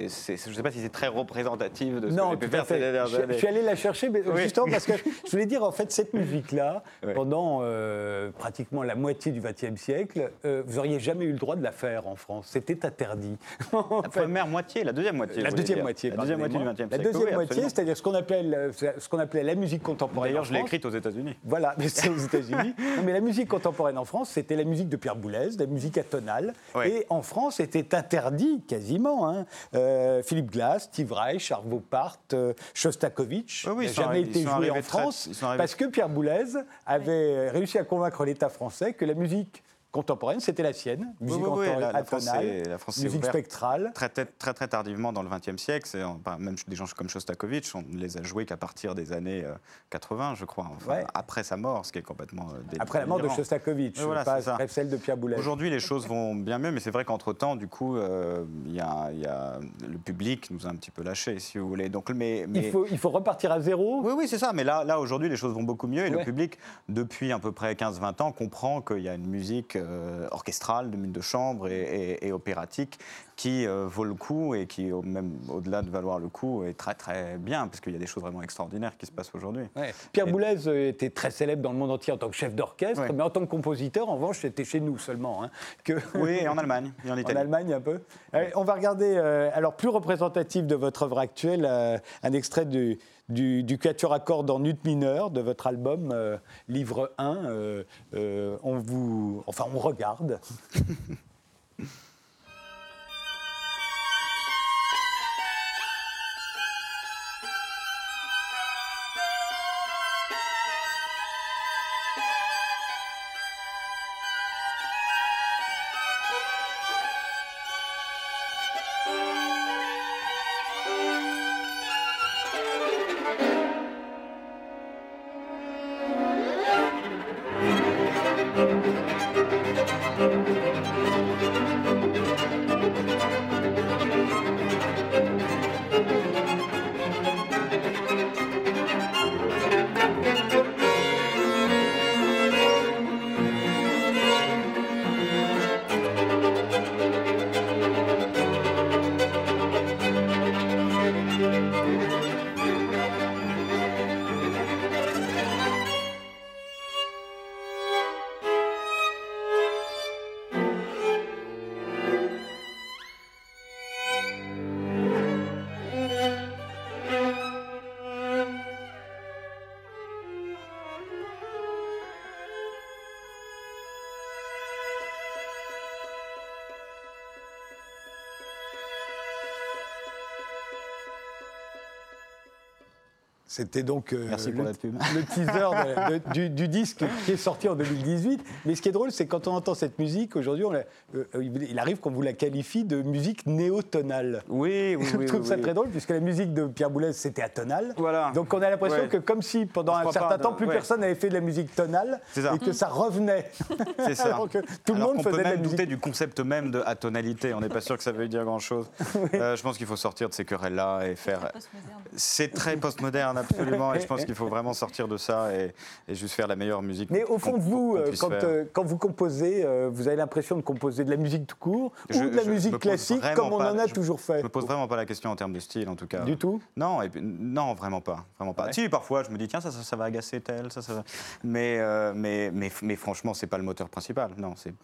sais pas si c'est très représentatif de ce Non, que j'ai pu à faire ces dernières Je, je années. suis allé la chercher, mais Oui. justement parce que je voulais dire, en fait, cette musique-là, pendant euh, pratiquement la moitié du XXe siècle, euh, vous n'auriez jamais eu le droit de la faire en France. C'était interdit. La fait, première moitié, la deuxième moitié. la deuxième dire. moitié. La deuxième moitié du. XXe La siècle. deuxième oui, moitié, c'est-à-dire ce qu'on appelle, ce qu'on appelait la musique contemporaine. D'ailleurs, je l'ai écrite aux États-Unis. Voilà, mais c'est aux États-Unis. Mais la musique contemporaine en France, c'était la musique de Pierre Boulez, la musique Et en France, c'était interdit quasiment. hein. Euh, Philippe Glass, Steve Reich, Arvo Part, euh, Shostakovich Oui, oui, n'a jamais été joué en très- France parce que Pierre Boulez avait réussi à convaincre l'État français que la musique contemporaine, c'était la sienne. Musique oui, la- atonale, la France musique spectrale. Très, très, très, très tardivement dans le XXe siècle, même des gens comme Shostakovich, on ne les a joués qu'à partir des années euh, 80, je crois, enfin, Ouais. après sa mort, ce qui est complètement euh, dé- Après la mort de délirant. Shostakovich, voilà, pas ça. celle de Pierre Boulez. Aujourd'hui, les choses vont bien mieux, mais c'est vrai qu'entre-temps, du coup, euh, il y a, il y a- le public nous a un petit peu lâchés, si vous voulez. Donc, mais, mais- Il, faut, il faut repartir à zéro. Oui, oui, c'est ça. Mais là, là aujourd'hui, les choses vont beaucoup mieux. Et Ouais. le public, depuis à peu près 15-20 ans, comprend qu'il y a une musique euh, orchestrale, de, de chambre et, et- et opératique qui euh, vaut le coup et qui, au- même au-delà de valoir le coup, est très, très bien, parce qu'il y a des choses vraiment extraordinaires qui se passent aujourd'hui. Ouais. Pierre Et- Boulez euh, était très célèbre dans le monde entier en tant que chef d'orchestre, Ouais. mais en tant que compositeur, en revanche, c'était chez nous seulement. hein, que Oui, et en Allemagne et en. Allemagne un peu. Allez, on va regarder, euh, alors plus représentatif de votre œuvre actuelle, euh, un extrait du, du, du quatuor à cordes en ut mineur de votre album, euh, livre 1. euh, euh, on vous, enfin, on regarde. C'était donc euh, Merci pour le, la pub. le teaser de- de- du, du disque qui est sorti en 2018. Mais ce qui est drôle, c'est quand on entend cette musique, aujourd'hui, on la- euh, il arrive qu'on vous la qualifie de musique néotonale. Oui, oui, Je oui. trouve oui, ça oui. très drôle, puisque la musique de Pierre Boulez, c'était atonale. Voilà. Donc on a l'impression Ouais. que comme si pendant un certain pas, temps, plus ouais. personne n'avait fait de la musique tonale et que ça revenait. C'est ça. Alors que tout le monde qu'on faisait peut de la même douter du concept même de atonalité. On n'est pas sûr que ça veuille dire grand-chose. Euh, je pense qu'il faut sortir de ces querelles-là et faire. C'est très postmoderne, absolument. Et je pense qu'il faut vraiment sortir de ça et, et juste faire la meilleure musique. Mais au fond de vous, euh, quand, euh, quand vous composez, euh, vous avez l'impression de composer de la musique tout court Je- ou de la musique classique comme on pas- en a je- toujours fait? Je me pose vraiment pas la question en termes de style, en tout cas. Du tout? Non, et non, vraiment pas, vraiment pas. Ouais. Si, parfois, je me dis tiens, ça, ça, ça va agacer tel, ça, ça. va- Mais, euh, mais, mais, mais franchement, c'est pas le moteur principal. Non, c'est-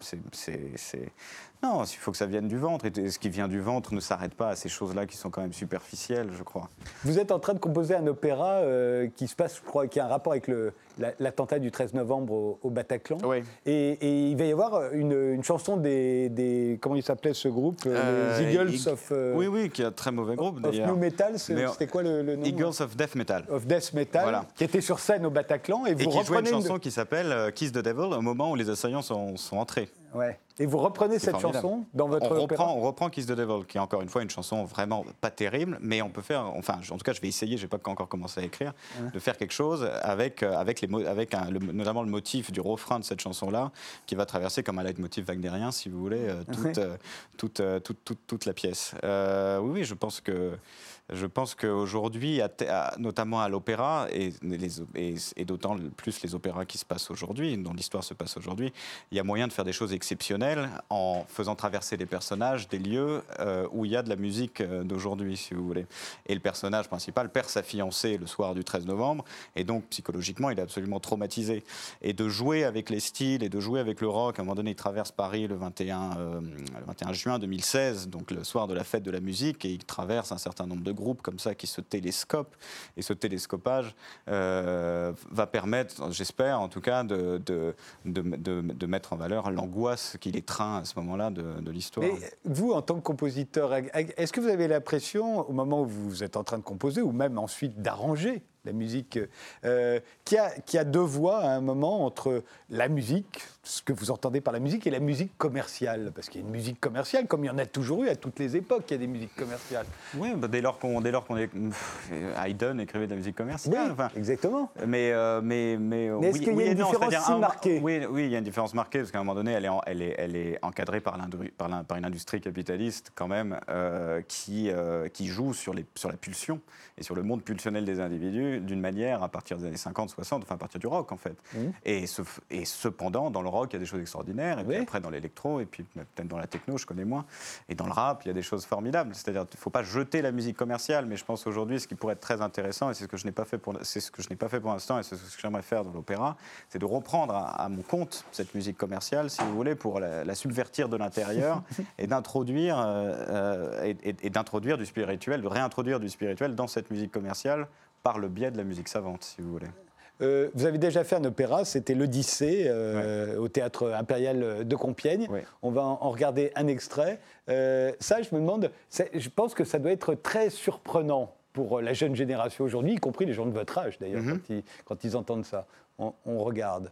non, il faut que ça vienne du ventre. Et ce qui vient du ventre ne s'arrête pas à ces choses-là qui sont quand même superficielles, je crois. Vous êtes en train de composer un opéra euh, qui se passe, je crois, qui a un rapport avec le- l'attentat du 13 novembre au, au Bataclan. Oui. Et, et il va y avoir une, une chanson des, des- Comment il s'appelait ce groupe euh, Euh, Les Eagles Ig- of, euh, Oui, oui, qui a un très mauvais groupe of d'ailleurs. New Metal. C'était quoi le, le nom? Eagles of Death Metal. Of Death Metal, Voilà. qui était sur scène au Bataclan. Et Et vous qui jouait une reprenez chanson qui s'appelle euh, Kiss the Devil au moment où les assaillants sont, sont entrés. Ouais. Et vous reprenez cette formidable. chanson dans votre on reprend, on reprend Kiss the Devil, qui est encore une fois une chanson vraiment pas terrible, mais on peut faire, enfin, en tout cas, je vais essayer, j'ai pas encore commencé à écrire, de faire quelque chose avec, euh, avec les, avec un, le- notamment le motif du refrain de cette chanson-là, qui va traverser comme un leitmotiv wagnérien, si vous voulez, euh, toute, euh, toute, euh, toute, toute, toute la pièce. Oui, oui, je pense que. Je pense qu'aujourd'hui, notamment à l'opéra, et d'autant plus les opéras qui se passent aujourd'hui, dont l'histoire se passe aujourd'hui, il y a moyen de faire des choses exceptionnelles en faisant traverser des personnages, des lieux euh, où il y a de la musique euh, d'aujourd'hui, si vous voulez. Et le personnage principal perd sa fiancée le soir du 13 novembre, et donc psychologiquement, il est absolument traumatisé. Et de jouer avec les styles et de jouer avec le rock, à un moment donné, il traverse Paris le 21, euh, le 21 juin 2016, donc le soir de la fête de la musique, et il traverse un certain nombre de groupes comme ça qui se télescopent. Et ce télescopage euh, va permettre, j'espère en tout cas, de, de, de, mettre en valeur l'angoisse qu'il étreint à ce moment-là de, l'histoire. Vous, en tant que compositeur, est-ce que vous avez l'impression, au moment où vous êtes en train de composer, ou même ensuite d'arranger la musique, euh, qu'il y, y a deux voies à un moment entre la musique, ce que vous entendez par la musique, et la musique commerciale Parce qu'il y a une musique commerciale, comme il y en a toujours eu à toutes les époques, il y a des musiques commerciales. Oui, bah, dès lors qu'on qu'on est Haydn écrivait de la musique commerciale. enfin, exactement. Mais, euh, mais, mais, Mais est-ce qu'il y a oui une non, différence c'est-à-dire si un- marquée? Oui, oui, il y a une différence marquée, parce qu'à un moment donné, elle est, en- elle est, elle est encadrée par, une industrie capitaliste, quand même, euh, qui, euh, qui joue sur, les, sur la pulsion et sur le monde pulsionnel des individus d'une manière à partir des années 50, 60, enfin à partir du rock, en fait. Mhm. Et, ce- et cependant, dans le rock, il y a des choses extraordinaires, et puis après, dans l'électro, et puis peut-être dans la techno, je connais moins, et dans le rap, il y a des choses formidables. C'est-à-dire, il ne faut pas jeter la musique commerciale, mais je pense aujourd'hui, ce qui pourrait être très intéressant, et c'est ce que je n'ai pas fait pour, c'est ce que je n'ai pas fait pour l'instant, et c'est ce que j'aimerais faire dans l'opéra, c'est de reprendre à, à mon compte cette musique commerciale, si vous voulez, pour la, la subvertir de l'intérieur et d'introduire euh, euh, et, et- et d'introduire du spirituel, de réintroduire du spirituel dans cette musique commerciale par le biais de la musique savante, si vous voulez. Euh, vous avez déjà fait un opéra, c'était l'Odyssée euh, au théâtre impérial de Compiègne. Ouais. On va en en regarder un extrait. Euh, ça, je me demande, je pense que ça doit être très surprenant pour la jeune génération aujourd'hui, y compris les gens de votre âge d'ailleurs, Mhm. quand, ils, quand ils entendent ça. On, on regarde.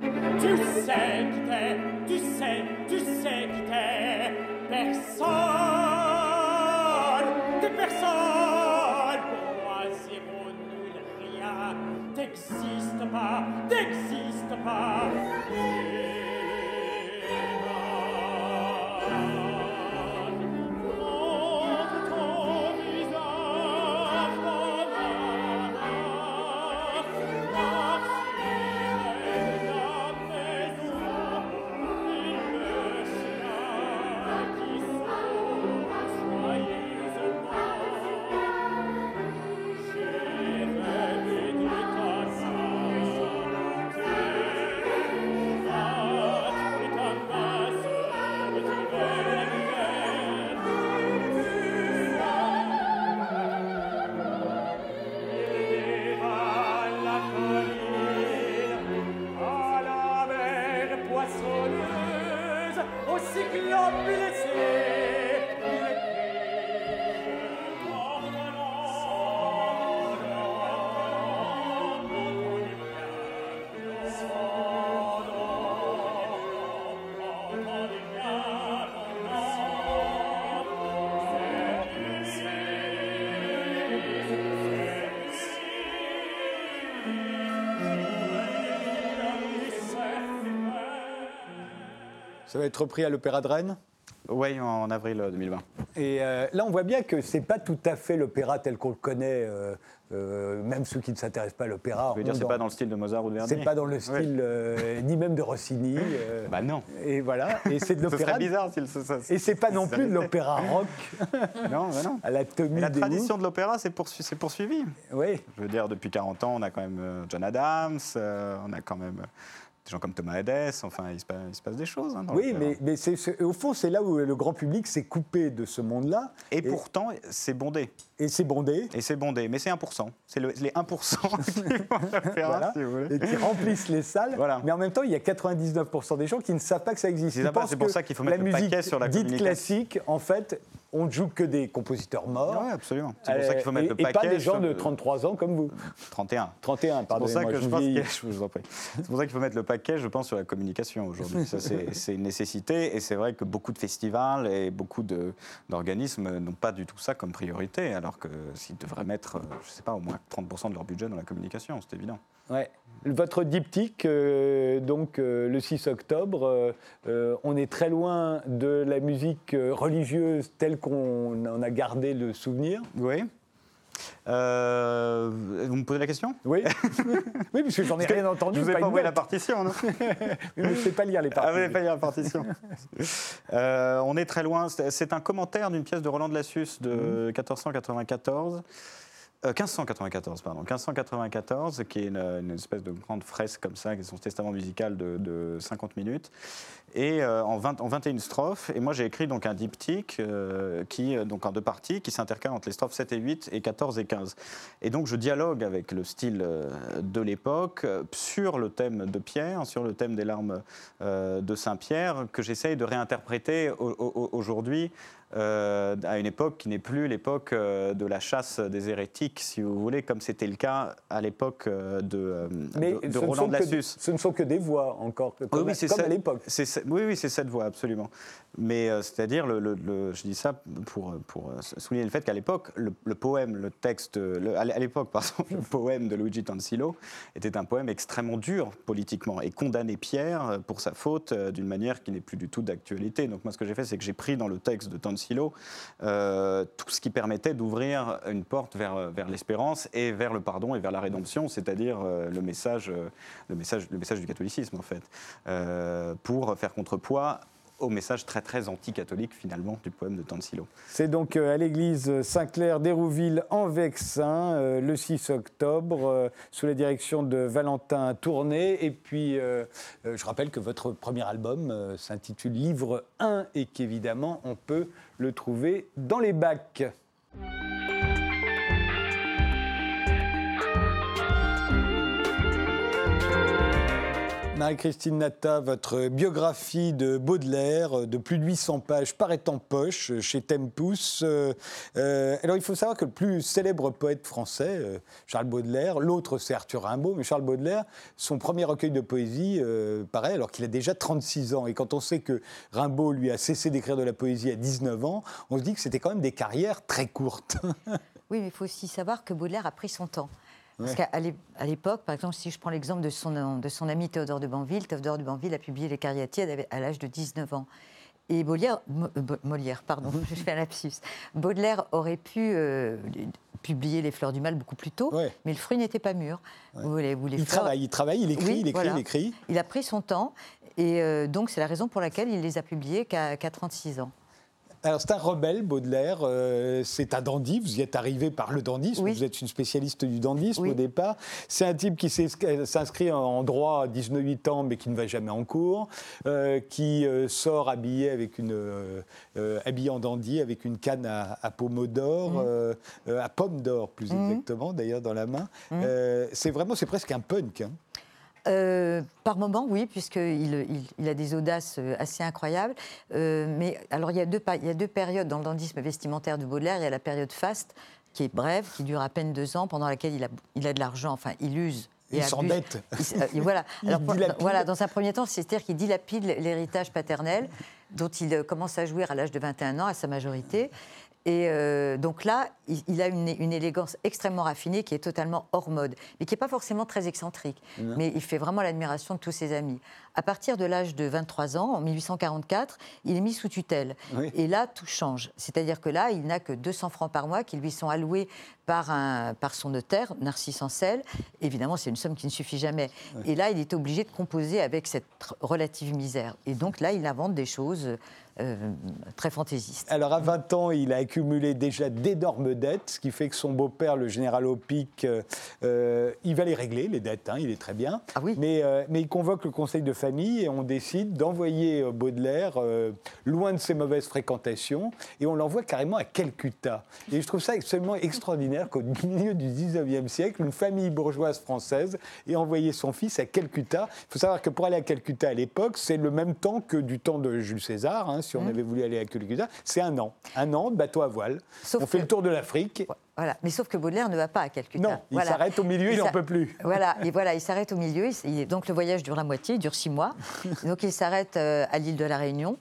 Tu sais qui t'es, tu sais, tu sais qui t'es. Personne, t'es personne. n'existe pas, n'existe pas. Ça va être repris à l'Opéra de Rennes. Oui, en avril euh, 2020. Et euh, là, on voit bien que c'est pas tout à fait l'opéra tel qu'on le connaît. euh, euh, même ceux qui ne s'intéressent pas à l'opéra. Je veux dire, c'est pas dans le style de Mozart ou de Verdi. C'est pas dans le style euh, ni même de Rossini. euh, Bah non. et voilà. Et c'est de l'opéra. bizarre s'il se ça, Et c'est pas non ça plus de l'opéra rock Non, bah non. à la Deo. tradition de l'opéra, c'est poursu- poursuivi. Oui. Je veux dire, depuis 40 ans, on a quand même euh, John Adams, euh, on a quand même euh, des gens comme Thomas Edès, enfin, il se passe, il se passe des choses. hein, Oui, mais, mais c'est- au fond, c'est là où le grand public s'est coupé de ce monde-là. Et pourtant, c'est bondé. Et c'est bondé. Et c'est bondé, mais c'est 1%. C'est le- les 1% qui vont Voilà. si vous voulez. Et qui remplissent les salles. Voilà. Mais en même temps, il y a 99% des gens qui ne savent pas que ça existe. C'est pour ça qu'il faut la mettre le musique paquet sur la dite classique, en fait, on ne joue que des compositeurs morts. Oui, absolument. C'est pour ça qu'il faut Euh, mettre et, le et paquet. pas des gens de le- 33 ans comme vous. 31. 31, C'est pour ça que je pense vieillis. que- je vous en prie. C'est pour ça qu'il faut mettre le paquet, je pense, sur la communication aujourd'hui. Ça, c'est une nécessité. Et c'est vrai que beaucoup de festivals et beaucoup d'organismes n'ont pas du tout ça comme priorité, alors que s'ils devraient mettre, euh, je ne sais pas, au moins 30% de leur budget dans la communication, c'est évident. Ouais. Votre diptyque, euh, donc euh, le 6 octobre, euh, on est très loin de la musique religieuse telle qu'on en a gardé le souvenir. Oui. Euh, vous me posez la question? Oui, oui parce que j'en ai rien entendu. Je vous ai pas pas envoyé la partition, non? Je ne sais pas lire les Ah, parties. vous n'avez pas lu la partition. Euh, on est très loin. C'est c'est un commentaire d'une pièce de Roland de Lassus de 1494. Euh, 1594, pardon, 1594, qui est une, espèce de grande fresque comme ça, qui est son testament musical de, de 50 minutes, et euh, en, 20 en 21 strophes. Et moi, j'ai écrit donc un diptyque, euh, qui, euh, donc en deux parties, qui s'intercale entre les strophes 7 et 8 et 14 et 15. Et donc, je dialogue avec le style euh, de l'époque euh, sur le thème de Pierre, sur le thème des larmes euh, de Saint-Pierre, que j'essaye de réinterpréter au- au- aujourd'hui euh, à une époque qui n'est plus l'époque euh, de la chasse des hérétiques, si vous voulez, comme c'était le cas à l'époque euh, de, Mais de, de Roland de que, Lassus. ce ne sont que des voix encore, comme, Oui, oui, comme à l'époque. Oui, oui, c'est cette voix, absolument. Mais euh, c'est-à-dire, le, le- le- je dis ça pour, pour souligner le fait qu'à l'époque, le, le poème, le texte, à l'époque, pardon, le poème de Luigi Tansilo était un poème extrêmement dur politiquement et condamnait Pierre pour sa faute d'une manière qui n'est plus du tout d'actualité. Donc moi, ce que j'ai fait, c'est que j'ai pris dans le texte de Tansilo euh, tout ce qui permettait d'ouvrir une porte vers, l'espérance et vers le pardon et vers la rédemption, c'est-à-dire euh, le, message, euh, le, message, le message du catholicisme, en fait, pour faire contrepoids au message très très anti-catholique finalement du poème de Tansilo. C'est donc euh, à l'église Saint-Clair d'Hérouville en Vexin, euh, le 6 octobre, euh, sous la direction de Valentin Tourné. Et puis, je rappelle que votre premier album s'intitule Livre 1 et qu'évidemment, on peut le trouver dans les bacs. Marie-Christine Natta, votre biographie de Baudelaire de plus de 800 pages paraît en poche euh, chez Tempus. Euh, euh, alors il faut savoir que le plus célèbre poète français, Charles Baudelaire, l'autre c'est Arthur Rimbaud, mais Charles Baudelaire, son premier recueil de poésie paraît alors qu'il a déjà 36 ans. Et quand on sait que Rimbaud lui a cessé d'écrire de la poésie à 19 ans, on se dit que c'était quand même des carrières très courtes. Oui, mais il faut aussi savoir que Baudelaire a pris son temps. Parce Ouais. qu'à l'époque, par exemple, si je prends l'exemple de son, de son ami Théodore de Banville, Théodore de Banville a publié Les Cariatides à l'âge de 19 ans. Et Molière, Mo- euh, Molière, pardon, je fais un lapsus. Baudelaire aurait pu euh, publier Les Fleurs du Mal beaucoup plus tôt, Ouais. mais le fruit n'était pas mûr. Les Il fleurs- travaille, il travaille, il écrit, Oui, il écrit, voilà. il écrit. Il a pris son temps, et euh, donc c'est la raison pour laquelle il les a publiés qu'à qu'à 36 ans. Alors, c'est un rebelle, Baudelaire. euh, c'est un dandy. Vous y êtes arrivé par le dandysme. Oui. Vous êtes une spécialiste du dandysme Oui. au départ. C'est un type qui s'es- s'inscrit en droit à 19 ans, mais qui ne va jamais en cours, euh, qui euh, sort habillé avec une euh, euh, habillé en dandy avec une canne à, à pommeau d'or, euh, euh, à pomme d'or plus exactement, d'ailleurs dans la main. Euh, c'est vraiment, c'est presque un punk. hein. Euh, par moment, oui, puisqu'il il, il a des audaces euh, assez incroyables. Euh, mais alors, il y, a deux, pa- il y a deux périodes dans le dandysme vestimentaire de Baudelaire. Il y a la période faste, qui est brève, qui dure à peine deux ans, pendant laquelle il a, il a de l'argent, enfin, il use. et Il abuse. s'endette. Voilà. Alors, voilà, dans un premier temps, c'est-à-dire qu'il dilapide l'héritage paternel, dont il commence à jouir à l'âge de 21 ans, à sa majorité. Et euh, donc là, il, il a une, une élégance extrêmement raffinée qui est totalement hors mode, mais qui n'est pas forcément très excentrique. Mais il fait vraiment l'admiration de tous ses amis. À partir de l'âge de 23 ans, en 1844, il est mis sous tutelle. Oui. Et là, tout change. C'est-à-dire que là, il n'a que 200 francs par mois qui lui sont alloués par, un, par son notaire, Narcisse Ancel. Évidemment, c'est une somme qui ne suffit jamais. Et là, il est obligé de composer avec cette relative misère. Et donc là, il invente des choses euh, très fantaisistes. Alors à 20 ans, il a accumulé déjà d'énormes dettes, ce qui fait que son beau-père, le général Opic, euh, euh, il va les régler, les dettes, hein, il est très bien. Ah oui. mais, euh, mais il convoque le conseil de famille et on décide d'envoyer euh, Baudelaire euh, loin de ses mauvaises fréquentations et on l'envoie carrément à Calcutta. Et je trouve ça absolument extraordinaire qu'au milieu du 19e siècle, une famille bourgeoise française ait envoyé son fils à Calcutta. Il faut savoir que pour aller à Calcutta à l'époque, c'est le même temps que du temps de Jules César, hein, si on avait voulu aller à Calcutta, c'est un an. Un an de bateau à voile. Sauf on fait que- le tour de l'Afrique. Voilà. Mais sauf que Baudelaire ne va pas à Calcutta. Non, il Voilà. s'arrête au milieu, il n'en peut plus. Voilà, et voilà, il s'arrête au milieu. il donc le voyage dure la moitié, il dure six mois. donc il s'arrête euh, à l'île de la Réunion.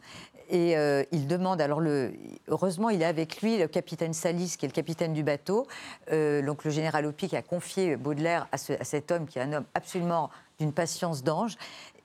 Et euh, il demande, alors le, heureusement, il est avec lui le capitaine Salis, qui est le capitaine du bateau. Euh, donc le général Opic a confié Baudelaire à, ce- à cet homme qui est un homme absolument d'une patience d'ange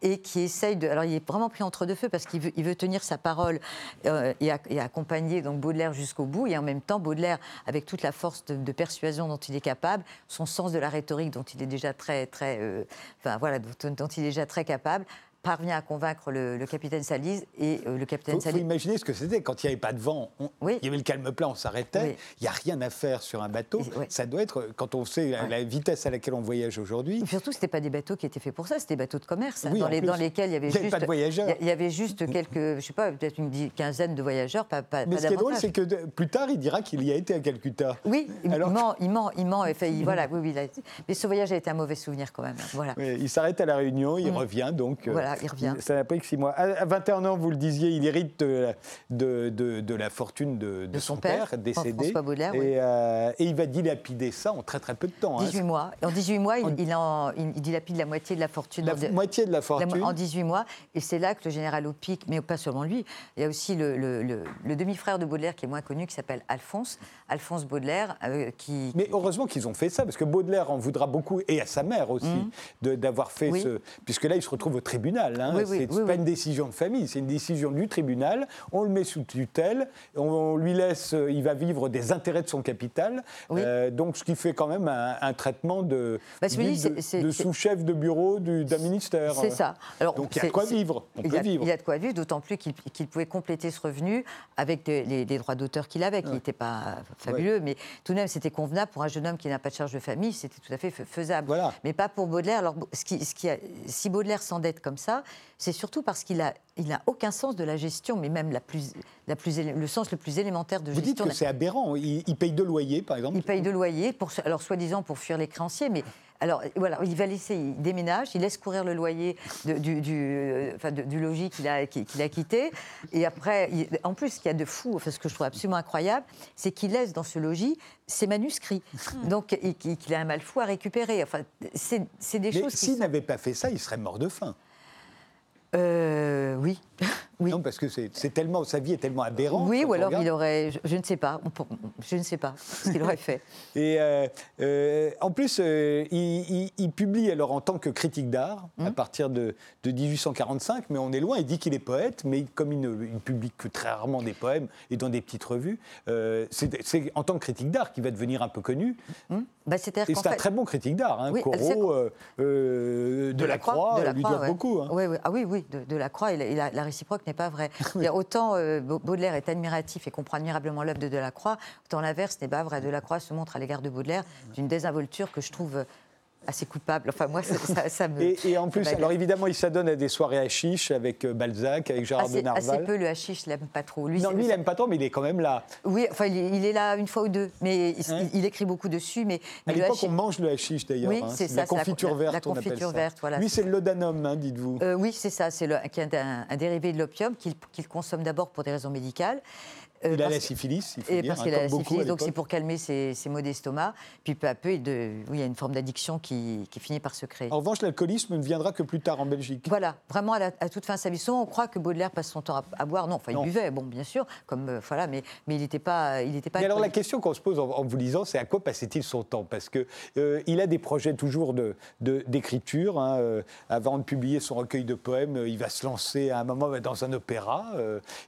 et qui essaye de. Alors, il est vraiment pris entre deux feux parce qu'il veut, il veut tenir sa parole euh, et, ac- et accompagner donc Baudelaire jusqu'au bout. Et en même temps, Baudelaire, avec toute la force de, persuasion dont il est capable, son sens de la rhétorique dont il est déjà très, très, euh, enfin voilà, dont il est déjà très capable, parvient à convaincre le, le capitaine Salise et euh, le capitaine faut, Salise. imaginer ce que c'était quand il n'y avait pas de vent. on- Oui. Il y avait le calme plat, on s'arrêtait. Oui. Il n'y a rien à faire sur un bateau. Et- ouais. Ça doit être, quand on sait la, Ouais. la vitesse à laquelle on voyage aujourd'hui, surtout, ce n'étaient pas des bateaux qui étaient faits pour ça, c'était des bateaux de commerce, hein, Oui, dans, les- lesquels il y avait Il y avait juste. pas de voyageurs. il y- avait juste quelques, je sais pas, peut-être une quinzaine de voyageurs, pas, pas, Mais pas ce qui est drôle, c'est que de- plus tard, il dira qu'il y a été à Calcutta. Oui, il Alors- ment, il ment, il ment. Il- voilà, oui, oui, a- mais ce voyage a été un mauvais souvenir quand même. Voilà. Oui, il s'arrête à la Réunion, il Mm. revient donc. euh, Voilà, il revient. Ça n'a pris que six mois. À, à 21 ans, vous le disiez, il hérite de, la- de, de- de la fortune de, son père, décédé. François Baudelaire, et, oui. euh, et il va dilapider ça en très très peu de temps. hein. 18 mois. En 18 mois, il, il en, il- il dilapide la moitié de la fortune. La en- moitié de la fortune. en 18 mois. Et c'est là que le général Opic, mais pas seulement lui, il y a aussi le, le- le- le demi-frère de Baudelaire qui est moins connu, qui s'appelle Alphonse, Alphonse Baudelaire, euh, qui, Mais heureusement qu'ils ont fait ça, parce que Baudelaire en voudra beaucoup, et à sa mère aussi, de- d'avoir fait. Oui. ce. Puisque là, il se retrouve au tribunal. Hein. Oui, oui, c'est oui, pas une décision de famille, c'est une décision du tribunal. On le met sous tutelle, on, on lui laisse, euh, il va vivre des intérêts de son capital. Euh, donc, ce qui fait quand même un, un traitement de, Bah, dis, de- de sous-chef de bureau du- d'un ministère. C'est ça. Alors, Donc, il y a de quoi vivre? On il, peut y a, vivre. il y a de quoi vivre, d'autant plus qu'il pouvait compléter ce revenu avec des- les, les droits d'auteur qu'il avait, qui n'étaient pas fabuleux, mais tout de même, c'était convenable pour un jeune homme qui n'a pas de charge de famille, c'était tout à fait fa- faisable. Voilà. Mais pas pour Baudelaire. Alors, ce qui, ce qui a- si Baudelaire s'endette comme ça, c'est surtout parce qu'il n'a il a aucun sens de la gestion, mais même la plus, la plus, le sens le plus élémentaire de Vous dites gestion. que c'est aberrant. Il, il paye de loyer, par exemple. Il paye de loyer, pour, alors soi-disant pour fuir les créanciers, mais alors voilà, il va laisser, il déménage, il laisse courir le loyer de- du, du, euh, enfin, de- du logis qu'il a, qu'il a quitté, et après, il- en plus, ce qu'il y a de fou, enfin, ce que je trouve absolument incroyable, c'est qu'il laisse dans ce logis ses manuscrits, donc et qu'il a un mal fou à récupérer. Enfin, c'est c'est des Mais choses s'il sont- n'avait pas fait ça, il serait mort de faim. Euh, oui. Oui. Non, parce que c'est tellement, sa vie est tellement aberrante. Oui, ou alors regarde. il aurait, je, je ne sais pas, je ne sais pas ce qu'il aurait fait. Et euh, euh, en plus, euh, il, il- il publie alors en tant que critique d'art Hum. à partir de, de 1845, mais on est loin. Il dit qu'il est poète, mais comme il ne il publie que très rarement des poèmes et dans des petites revues, c'est en tant que critique d'art qu'il va devenir un peu connu. Bah, qu'en c'est un fait- très bon critique d'art. Hein. Oui, Corot, euh, de, la Croix, lui ouais. beaucoup. hein. Ouais, ouais. Ah oui, oui, de, de la Croix, et la, et la- la réciproque n'est pas a autant euh, Ba- Baudelaire est admiratif et comprend admirablement l'œuvre de Delacroix, autant l'inverse n'est pas vrai. Delacroix se montre à l'égard de Baudelaire d'une désinvolture que je trouve euh, assez coupable. Enfin, moi, ça, ça- ça me. Et, et en plus, alors évidemment, il s'adonne à des soirées à chiche avec euh, Balzac, avec Gérard de assez, assez Narval. peu le hashish, je l'aime pas trop. Lui, non, lui, il n'aime pas trop, mais il est quand même là. Oui, enfin, il est, il est là une fois ou deux, mais il, Hein il écrit beaucoup dessus. Mais, À mais le l'époque, hashish- on mange le hashish d'ailleurs. Oui, hein. c'est ça, c'est la- confiture la- verte. la on appelle confiture ça. verte, voilà, Lui, c'est laudanum, hein, dites-vous. Euh, oui, c'est ça, c'est est un, un dérivé de l'opium qu'il qu'il consomme d'abord pour des raisons médicales. Euh, il a la syphilis, il faut Et dire, parce hein, a la syphilis, donc c'est pour calmer ses, ses maux d'estomac. Puis peu à peu, il, de- oui, il y a une forme d'addiction qui, qui finit par se créer. En revanche, l'alcoolisme ne viendra que plus tard en Belgique. Voilà, vraiment à, la- à toute fin de sa vie. Souvent, on croit que Baudelaire passe son temps à, à boire. Non, enfin, il Non. buvait, bon, bien sûr, comme euh, voilà, mais, mais il n'était pas, il n'était pas. Mais alors la question qu'on se pose en, en vous lisant, c'est à quoi passait-il son temps? Parce que euh, il a des projets toujours de- d'écriture. hein, euh, avant de publier son recueil de poèmes, il va se lancer à un moment dans un opéra.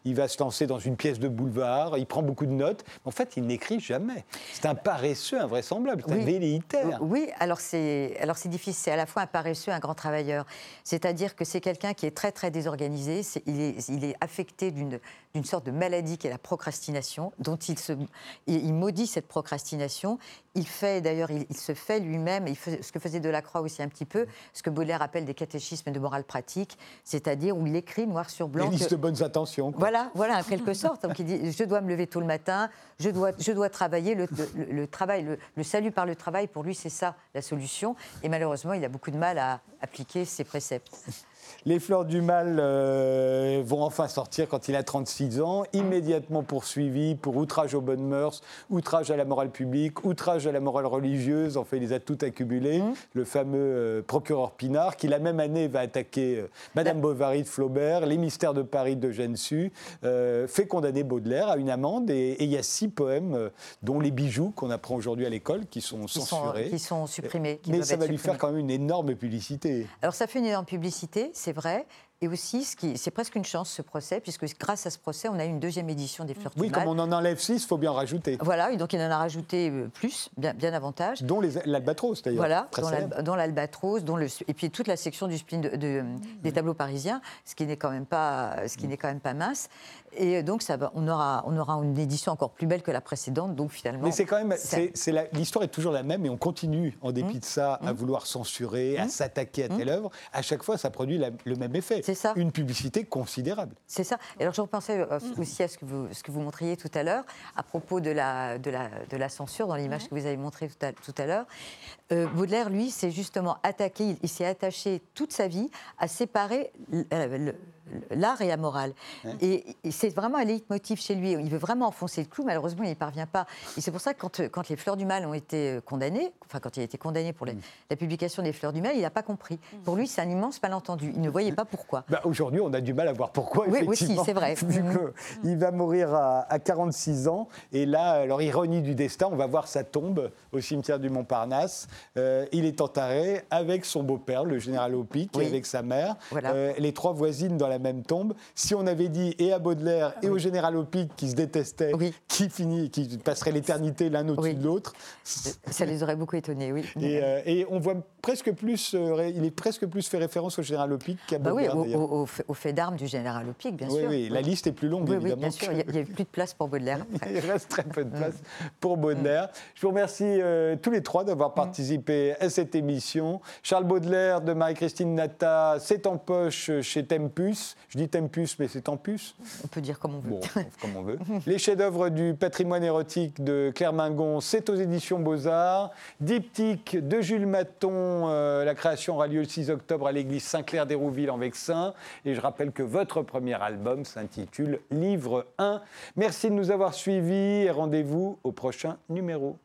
il va se lancer dans une pièce de boulevard. Il prend beaucoup de notes. En fait, il n'écrit jamais. C'est un paresseux invraisemblable. C'est un velléitaire. Oui, alors c'est difficile. C'est à la fois un paresseux, un grand travailleur. C'est-à-dire que c'est quelqu'un qui est très très désorganisé. Il est il est affecté d'une sorte de maladie qui est la procrastination, dont il se il, il maudit cette procrastination. Il fait d'ailleurs, il, il se fait lui-même. Ce que faisait Delacroix aussi un petit peu, ce que Baudelaire appelle des catéchismes de morale pratique, c'est-à-dire où il écrit noir sur blanc. Une liste que- de bonnes intentions. quoi. voilà, voilà, en quelque sorte. Donc il dit, je dois me lever tôt le matin, je dois, travailler. Le, le- salut par le travail, pour lui, c'est ça la solution. Et malheureusement, il a beaucoup de mal à appliquer ses préceptes. Les Fleurs du Mal euh, vont enfin sortir quand il a 36 ans, immédiatement poursuivi pour outrage aux bonnes mœurs, outrage à la morale publique, outrage à la morale religieuse. En fait, il les a toutes accumulées. Mmh. Le fameux euh, procureur Pinard, qui la même année va attaquer euh, Madame Bovary de Flaubert, les mystères de Paris de Gensu, fait condamner Baudelaire à une amende. Et il y a six poèmes, dont Les bijoux, qu'on apprend aujourd'hui à l'école, qui sont Qui sont, censurés. qui sont supprimés. qui Mais ça va lui faire quand même une énorme publicité. Alors ça fait une énorme publicité, c'est vrai. Et aussi, c'est presque une chance ce procès, puisque grâce à ce procès, on a eu une deuxième édition des Fleurs Oui, du comme on en enlève six, il faut bien en rajouter. Voilà, et donc il en a rajouté euh, plus, bien, bien davantage. Dont l'albatros, d'ailleurs. Voilà, très dans l'Albatros, dont le, et puis toute la section du spleen de- de- des tableaux parisiens, ce qui n'est quand même pas, ce qui n'est quand même pas mince. Et donc ça va, on aura, on aura une édition encore plus belle que la précédente, donc finalement. Mais c'est quand même, l'histoire est toujours la même et on continue, en Mmh. dépit de ça, à vouloir censurer, à s'attaquer à telle œuvre. À chaque fois, ça produit la- le même effet. C'est ça. Une publicité considérable. C'est ça. Et alors je repensais euh, aussi à ce que vous, ce que vous montriez tout à l'heure, à propos de la, de la, de la censure dans l'image que vous avez montrée tout à, tout à l'heure. Euh, Baudelaire, lui, s'est justement attaqué, il, il s'est attaché toute sa vie à séparer euh, le- l'art et la morale. Et, et c'est vraiment un leitmotiv chez lui. Il veut vraiment enfoncer le clou, malheureusement, il n'y parvient pas. Et c'est pour ça que quand, euh, quand les Fleurs du Mal ont été euh, condamnées, enfin quand il a été condamné pour la, la publication des Fleurs du Mal, il n'a pas compris. Pour lui, c'est un immense malentendu. Il ne voyait pas pourquoi. Bah, Aujourd'hui, on a du mal à voir pourquoi, Oui, effectivement. c'est vrai. Vu que il va mourir à, à 46 ans. Et là, alors, ironie du destin, on va voir sa tombe au cimetière du Montparnasse. Euh, il est enterré avec son beau-père, le général Opic, Oui. et avec sa mère. Voilà. Euh, les trois voisines dans la même tombe. Si on avait dit et à Baudelaire et au général Opic qui se détestaient, Oui. qui finit, qui passerait l'éternité l'un au-dessus Oui. de l'autre. Ça les aurait beaucoup étonnés, oui. Et, euh, et on voit presque plus, euh, il est presque plus fait référence au général Opic qu'à Bah oui, Baudelaire. au, d'ailleurs. au- au fait, au fait d'armes du général Opic, bien Oui, sûr. oui, la liste est plus longue, Oui, oui, évidemment. bien sûr. que- Il n'y a, plus de place pour Baudelaire. après. Il reste très peu de place pour Baudelaire. Je vous remercie euh, tous les trois d'avoir participé à cette émission. Charles Baudelaire de Marie-Christine Nata, c'est en poche chez Tempus. Je dis Tempus, mais c'est Tempus. On peut dire comme on veut. Bon, comme on veut. Les chefs-d'œuvre du patrimoine érotique de Claire Mingon, c'est aux éditions Beaux-Arts. Diptyque de Jules Maton, euh, la création aura lieu le 6 octobre à l'église Saint-Clair-d'Hérouville en Vexin. Et je rappelle que votre premier album s'intitule Livre 1. Merci de nous avoir suivis et rendez-vous au prochain numéro.